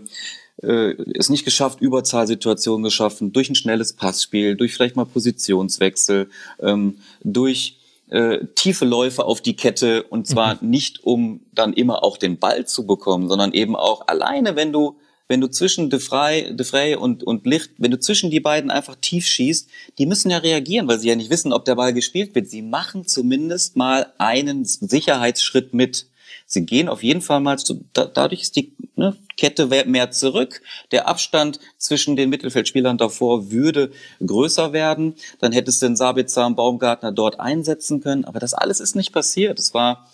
äh, es nicht geschafft, Überzahlsituationen geschaffen, durch ein schnelles Passspiel, durch vielleicht mal Positionswechsel, ähm, durch äh, tiefe Läufe auf die Kette und zwar mhm. nicht, um dann immer auch den Ball zu bekommen, sondern eben auch alleine, wenn du wenn du zwischen De Frey, De Frey und, und Licht, wenn du zwischen die beiden einfach tief schießt, die müssen ja reagieren, weil sie ja nicht wissen, ob der Ball gespielt wird. Sie machen zumindest mal einen Sicherheitsschritt mit. Sie gehen auf jeden Fall mal, zu, da, dadurch ist die ne, Kette mehr zurück. Der Abstand zwischen den Mittelfeldspielern davor würde größer werden. Dann hättest du den Sabitzer und Baumgartner dort einsetzen können. Aber das alles ist nicht passiert. Es war,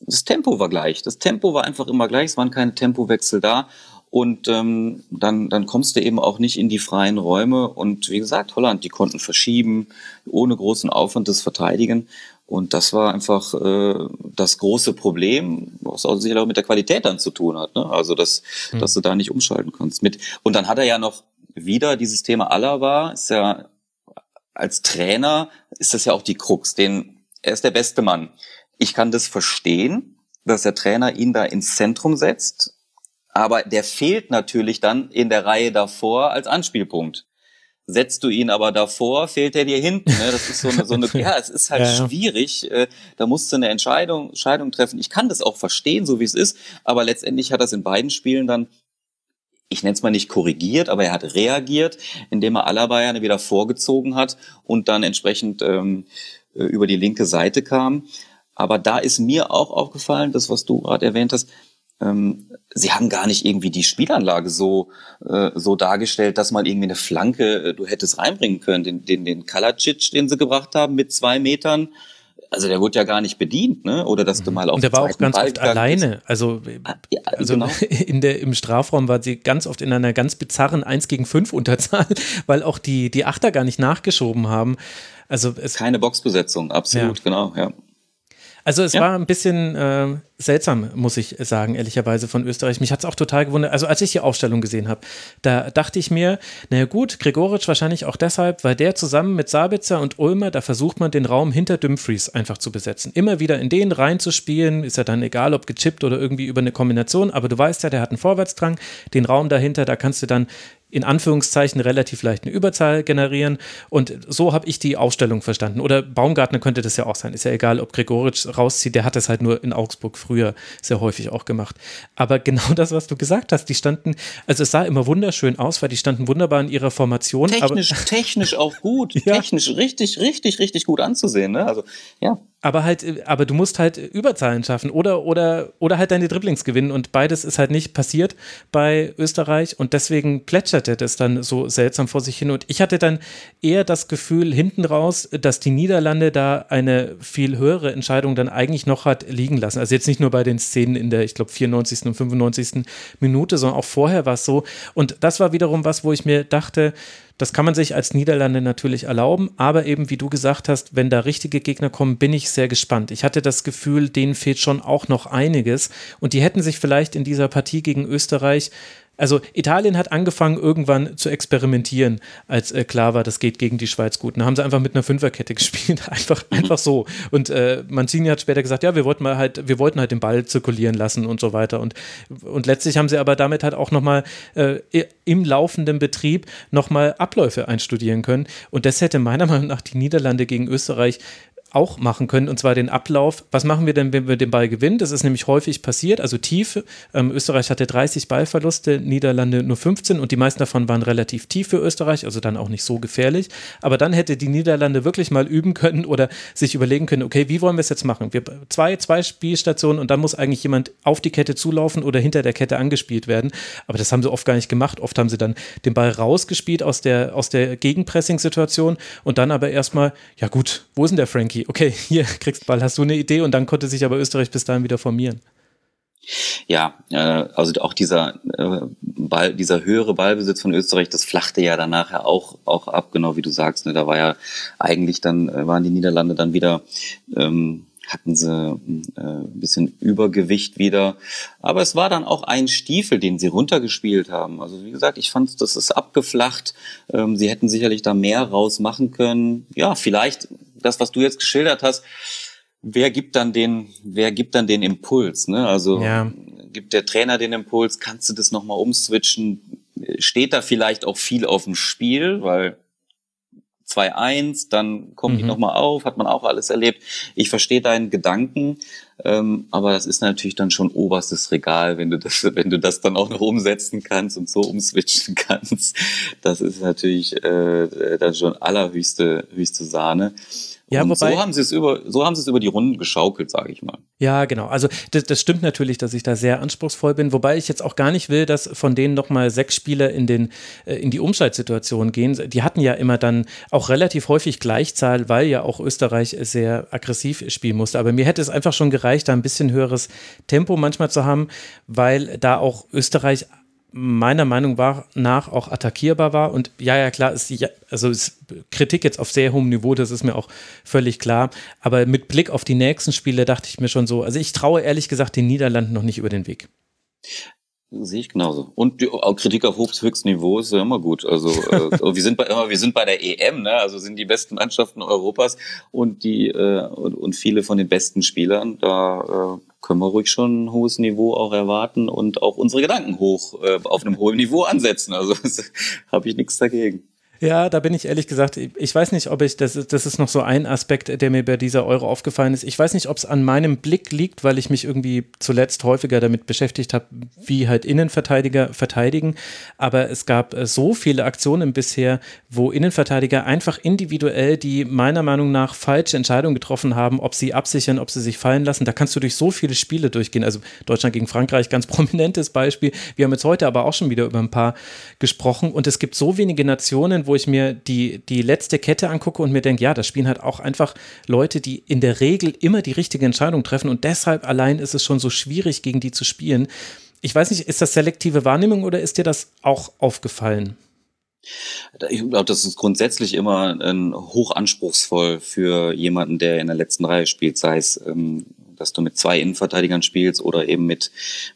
das Tempo war gleich. Das Tempo war einfach immer gleich. Es waren keine Tempowechsel da. Und ähm, dann, dann kommst du eben auch nicht in die freien Räume. Und wie gesagt, Holland, die konnten verschieben, ohne großen Aufwand das verteidigen. Und das war einfach äh, das große Problem, was auch sicher auch mit der Qualität dann zu tun hat. Ne? Also, dass, mhm. dass du da nicht umschalten kannst. Mit, und dann hat er ja noch wieder dieses Thema Alaba, ist ja als Trainer ist das ja auch die Krux. Den, er ist der beste Mann. Ich kann das verstehen, dass der Trainer ihn da ins Zentrum setzt, aber der fehlt natürlich dann in der Reihe davor als Anspielpunkt. Setzt du ihn aber davor, fehlt er dir hinten. Ne? Das ist so eine, so eine ja, es ist halt ja, ja. schwierig. Äh, da musst du eine Entscheidung, Entscheidung treffen. Ich kann das auch verstehen, so wie es ist, aber letztendlich hat das in beiden Spielen dann ich nenne es mal nicht korrigiert, aber er hat reagiert, indem er Alaba ja wieder vorgezogen hat und dann entsprechend ähm, äh, über die linke Seite kam. Aber da ist mir auch aufgefallen, das, was du gerade erwähnt hast, ähm, sie haben gar nicht irgendwie die Spielanlage so, äh, so dargestellt, dass man irgendwie eine Flanke, äh, du hättest reinbringen können. Den, den, den Kalacic, den sie gebracht haben mit zwei Metern, also der wurde ja gar nicht bedient, ne? Oder dass du mhm. mal auf Und der war auch ganz Ball oft alleine. Also, ah, ja, also genau. in der, im Strafraum war sie ganz oft in einer ganz bizarren 1 gegen 5 Unterzahl, weil auch die, die Achter gar nicht nachgeschoben haben. Also es, Keine Boxbesetzung, absolut, ja. genau, ja. Also es ja. war ein bisschen äh, seltsam, muss ich sagen, ehrlicherweise von Österreich. Mich hat es auch total gewundert. Also als ich die Aufstellung gesehen habe, da dachte ich mir, naja gut, Gregoritsch wahrscheinlich auch deshalb, weil der zusammen mit Sabitzer und Ulmer, da versucht man den Raum hinter Dumfries einfach zu besetzen. Immer wieder in den reinzuspielen, ist ja dann egal, ob gechippt oder irgendwie über eine Kombination, aber du weißt ja, der hat einen Vorwärtsdrang, den Raum dahinter, da kannst du dann in Anführungszeichen relativ leicht eine Überzahl generieren. Und so habe ich die Aufstellung verstanden. Oder Baumgartner könnte das ja auch sein. Ist ja egal, ob Gregoritsch rauszieht, der hat das halt nur in Augsburg früher sehr häufig auch gemacht. Aber genau das, was du gesagt hast, die standen, also es sah immer wunderschön aus, weil die standen wunderbar in ihrer Formation. Technisch, technisch auch gut. ja. Technisch richtig, richtig, richtig gut anzusehen. Ne? Also, ja aber halt, aber du musst halt Überzahlen schaffen oder, oder, oder halt deine Dribblings gewinnen und beides ist halt nicht passiert bei Österreich und deswegen plätscherte das dann so seltsam vor sich hin und ich hatte dann eher das Gefühl hinten raus, dass die Niederlande da eine viel höhere Entscheidung dann eigentlich noch hat liegen lassen. Also jetzt nicht nur bei den Szenen in der, ich glaube, 94. und 95. Minute, sondern auch vorher war es so und das war wiederum was, wo ich mir dachte, das kann man sich als Niederlande natürlich erlauben, aber eben, wie du gesagt hast, wenn da richtige Gegner kommen, bin ich sehr gespannt. Ich hatte das Gefühl, denen fehlt schon auch noch einiges und die hätten sich vielleicht in dieser Partie gegen Österreich also Italien hat angefangen irgendwann zu experimentieren, als äh, klar war, das geht gegen die Schweiz gut. Und dann haben sie einfach mit einer Fünferkette gespielt, einfach, einfach so. Und äh, Mancini hat später gesagt, ja, wir wollten mal halt, wir wollten halt den Ball zirkulieren lassen und so weiter. Und, und letztlich haben sie aber damit halt auch nochmal äh, im laufenden Betrieb nochmal Abläufe einstudieren können. Und das hätte meiner Meinung nach die Niederlande gegen Österreich auch machen können, und zwar den Ablauf. Was machen wir denn, wenn wir den Ball gewinnen? Das ist nämlich häufig passiert, also tief. Ähm, Österreich hatte 30 Ballverluste, Niederlande nur 15 und die meisten davon waren relativ tief für Österreich, also dann auch nicht so gefährlich. Aber dann hätte die Niederlande wirklich mal üben können oder sich überlegen können, okay, wie wollen wir es jetzt machen? Wir zwei, zwei Spielstationen und dann muss eigentlich jemand auf die Kette zulaufen oder hinter der Kette angespielt werden. Aber das haben sie oft gar nicht gemacht. Oft haben sie dann den Ball rausgespielt aus der, aus der Gegenpressing-Situation und dann aber erstmal, ja gut, wo ist denn der Frankie? Okay, hier kriegst du Ball, hast du eine Idee? Und dann konnte sich aber Österreich bis dahin wieder formieren. Ja, äh, also auch dieser äh, Ball, dieser höhere Ballbesitz von Österreich, das flachte ja dann nachher auch auch ab, genau wie du sagst. Ne? Da war ja eigentlich dann äh, waren die Niederlande dann wieder ähm, hatten sie äh, ein bisschen Übergewicht wieder. Aber es war dann auch ein Stiefel, den sie runtergespielt haben. Also wie gesagt, ich fand, das ist abgeflacht. Ähm, sie hätten sicherlich da mehr rausmachen können. Ja, vielleicht das, was du jetzt geschildert hast. Wer gibt dann den, wer gibt dann den Impuls? Ne? Also ja. gibt der Trainer den Impuls? Kannst du das nochmal umswitchen? Steht da vielleicht auch viel auf dem Spiel, weil 2-1, dann kommen mhm. die nochmal auf, hat man auch alles erlebt. Ich verstehe deinen Gedanken, ähm, aber das ist natürlich dann schon oberstes Regal, wenn du das, wenn du das dann auch noch umsetzen kannst und so umswitchen kannst. Das ist natürlich äh, dann schon allerhöchste höchste Sahne. Ja, und wobei, so haben sie es über, so haben sie es über die Runden geschaukelt, sage ich mal. Ja, genau. Also das, das, stimmt natürlich, dass ich da sehr anspruchsvoll bin, wobei ich jetzt auch gar nicht will, dass von denen nochmal sechs Spieler in den äh, in die Umschaltsituation gehen. Die hatten ja immer dann auch relativ häufig Gleichzahl, weil ja auch Österreich sehr aggressiv spielen musste. Aber mir hätte es einfach schon gereicht, da ein bisschen höheres Tempo manchmal zu haben, weil da auch Österreich meiner Meinung nach auch attackierbar war. Und ja, ja, klar, ist, die, also ist Kritik jetzt auf sehr hohem Niveau, das ist mir auch völlig klar. Aber mit Blick auf die nächsten Spiele dachte ich mir schon so, also ich traue ehrlich gesagt den Niederlanden noch nicht über den Weg. Sehe ich genauso. Und die Kritik auf höchstem Niveau ist ja immer gut. Also äh, wir sind bei immer, wir sind bei der EM, ne? Also sind die besten Mannschaften Europas und die äh, und, und viele von den besten Spielern. Da äh, können wir ruhig schon ein hohes Niveau auch erwarten und auch unsere Gedanken hoch äh, auf einem hohen Niveau ansetzen. Also habe ich nichts dagegen. Ja, da bin ich ehrlich gesagt, ich weiß nicht, ob ich, das, das ist noch so ein Aspekt, der mir bei dieser Euro aufgefallen ist. Ich weiß nicht, ob es an meinem Blick liegt, weil ich mich irgendwie zuletzt häufiger damit beschäftigt habe, wie halt Innenverteidiger verteidigen. Aber es gab äh, so viele Aktionen bisher, wo Innenverteidiger einfach individuell die meiner Meinung nach falsche Entscheidung getroffen haben, ob sie absichern, ob sie sich fallen lassen. Da kannst du durch so viele Spiele durchgehen. Also Deutschland gegen Frankreich, ganz prominentes Beispiel. Wir haben jetzt heute aber auch schon wieder über ein paar gesprochen und es gibt so wenige Nationen, wo ich mir die, die letzte Kette angucke und mir denke, ja, das spielen halt auch einfach Leute, die in der Regel immer die richtige Entscheidung treffen und deshalb allein ist es schon so schwierig, gegen die zu spielen. Ich weiß nicht, ist das selektive Wahrnehmung oder ist dir das auch aufgefallen? Ich glaube, das ist grundsätzlich immer ein hochanspruchsvoll für jemanden, der in der letzten Reihe spielt, sei es, ähm, dass du mit zwei Innenverteidigern spielst oder eben mit,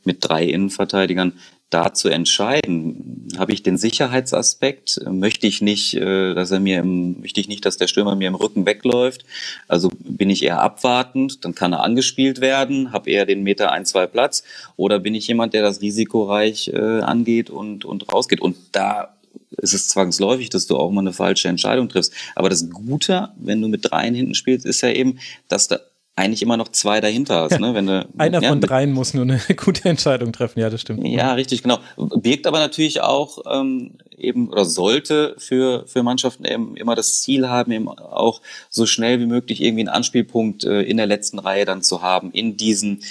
mit drei Innenverteidigern da zu entscheiden, habe ich den Sicherheitsaspekt, möchte ich nicht, äh, dass er mir im, möchte ich nicht, dass der Stürmer mir im Rücken wegläuft. Also bin ich eher abwartend, dann kann er angespielt werden, habe eher den Meter ein, zwei Platz, oder bin ich jemand, der das risikoreich äh, angeht und, und rausgeht. Und da ist es zwangsläufig, dass du auch mal eine falsche Entscheidung triffst. Aber das Gute, wenn du mit dreien hinten spielst, ist ja eben, dass da eigentlich immer noch zwei dahinter hast. Ne? Wenn du, Einer ja, von dreien muss nur eine gute Entscheidung treffen, ja, das stimmt. Ja, richtig, genau. Birgt aber natürlich auch ähm, eben oder sollte für, für Mannschaften eben immer das Ziel haben, eben auch so schnell wie möglich irgendwie einen Anspielpunkt äh, in der letzten Reihe dann zu haben, in diesen,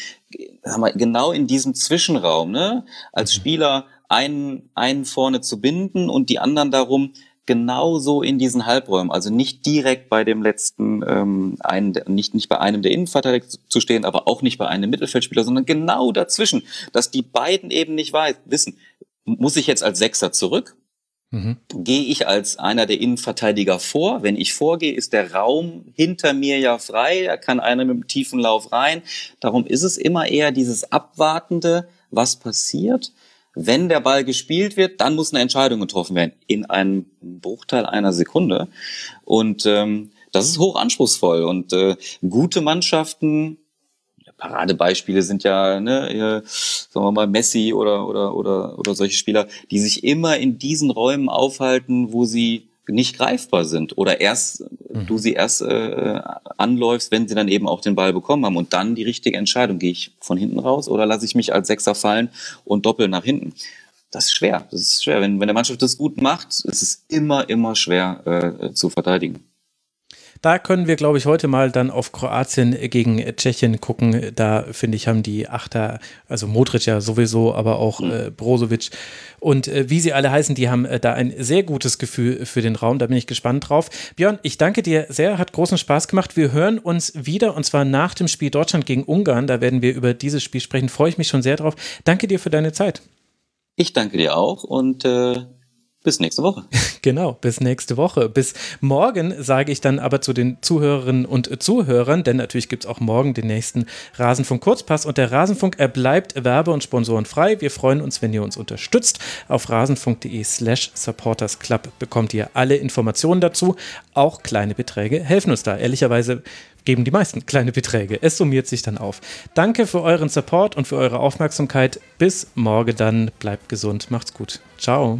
haben wir, genau in diesem Zwischenraum, ne? Als mhm. Spieler einen, einen vorne zu binden und die anderen darum, genauso in diesen Halbräumen, also nicht direkt bei dem letzten, ähm, einen, nicht, nicht bei einem der Innenverteidiger zu stehen, aber auch nicht bei einem Mittelfeldspieler, sondern genau dazwischen, dass die beiden eben nicht weiß, wissen, muss ich jetzt als Sechser zurück? Mhm. Gehe ich als einer der Innenverteidiger vor? Wenn ich vorgehe, ist der Raum hinter mir ja frei, da kann einer mit einem tiefen Lauf rein. Darum ist es immer eher dieses Abwartende, was passiert wenn der Ball gespielt wird, dann muss eine Entscheidung getroffen werden in einem Bruchteil einer Sekunde. Und ähm, das ist hoch anspruchsvoll. Und äh, gute Mannschaften, Paradebeispiele sind ja, ne, sagen wir mal, Messi oder, oder, oder, oder solche Spieler, die sich immer in diesen Räumen aufhalten, wo sie nicht greifbar sind oder erst du sie erst äh, anläufst, wenn sie dann eben auch den Ball bekommen haben und dann die richtige Entscheidung, gehe ich von hinten raus oder lasse ich mich als Sechser fallen und doppel nach hinten. Das ist schwer. Das ist schwer. Wenn, wenn der Mannschaft das gut macht, ist es immer, immer schwer äh, zu verteidigen. Da können wir, glaube ich, heute mal dann auf Kroatien gegen Tschechien gucken. Da finde ich, haben die Achter, also Modric ja sowieso, aber auch mhm. äh, Brozovic und äh, wie sie alle heißen, die haben äh, da ein sehr gutes Gefühl für den Raum. Da bin ich gespannt drauf. Björn, ich danke dir sehr, hat großen Spaß gemacht. Wir hören uns wieder und zwar nach dem Spiel Deutschland gegen Ungarn. Da werden wir über dieses Spiel sprechen. Freue ich mich schon sehr drauf. Danke dir für deine Zeit. Ich danke dir auch und äh, bis nächste Woche. Genau, bis nächste Woche. Bis morgen sage ich dann aber zu den Zuhörerinnen und Zuhörern, denn natürlich gibt es auch morgen den nächsten Rasenfunk Kurzpass und der Rasenfunk, er bleibt werbe- und sponsorenfrei. Wir freuen uns, wenn ihr uns unterstützt. Auf rasenfunk.de slash supportersclub bekommt ihr alle Informationen dazu. Auch kleine Beträge helfen uns da. Ehrlicherweise geben die meisten kleine Beträge. Es summiert sich dann auf. Danke für euren Support und für eure Aufmerksamkeit. Bis morgen dann. Bleibt gesund. Macht's gut. Ciao.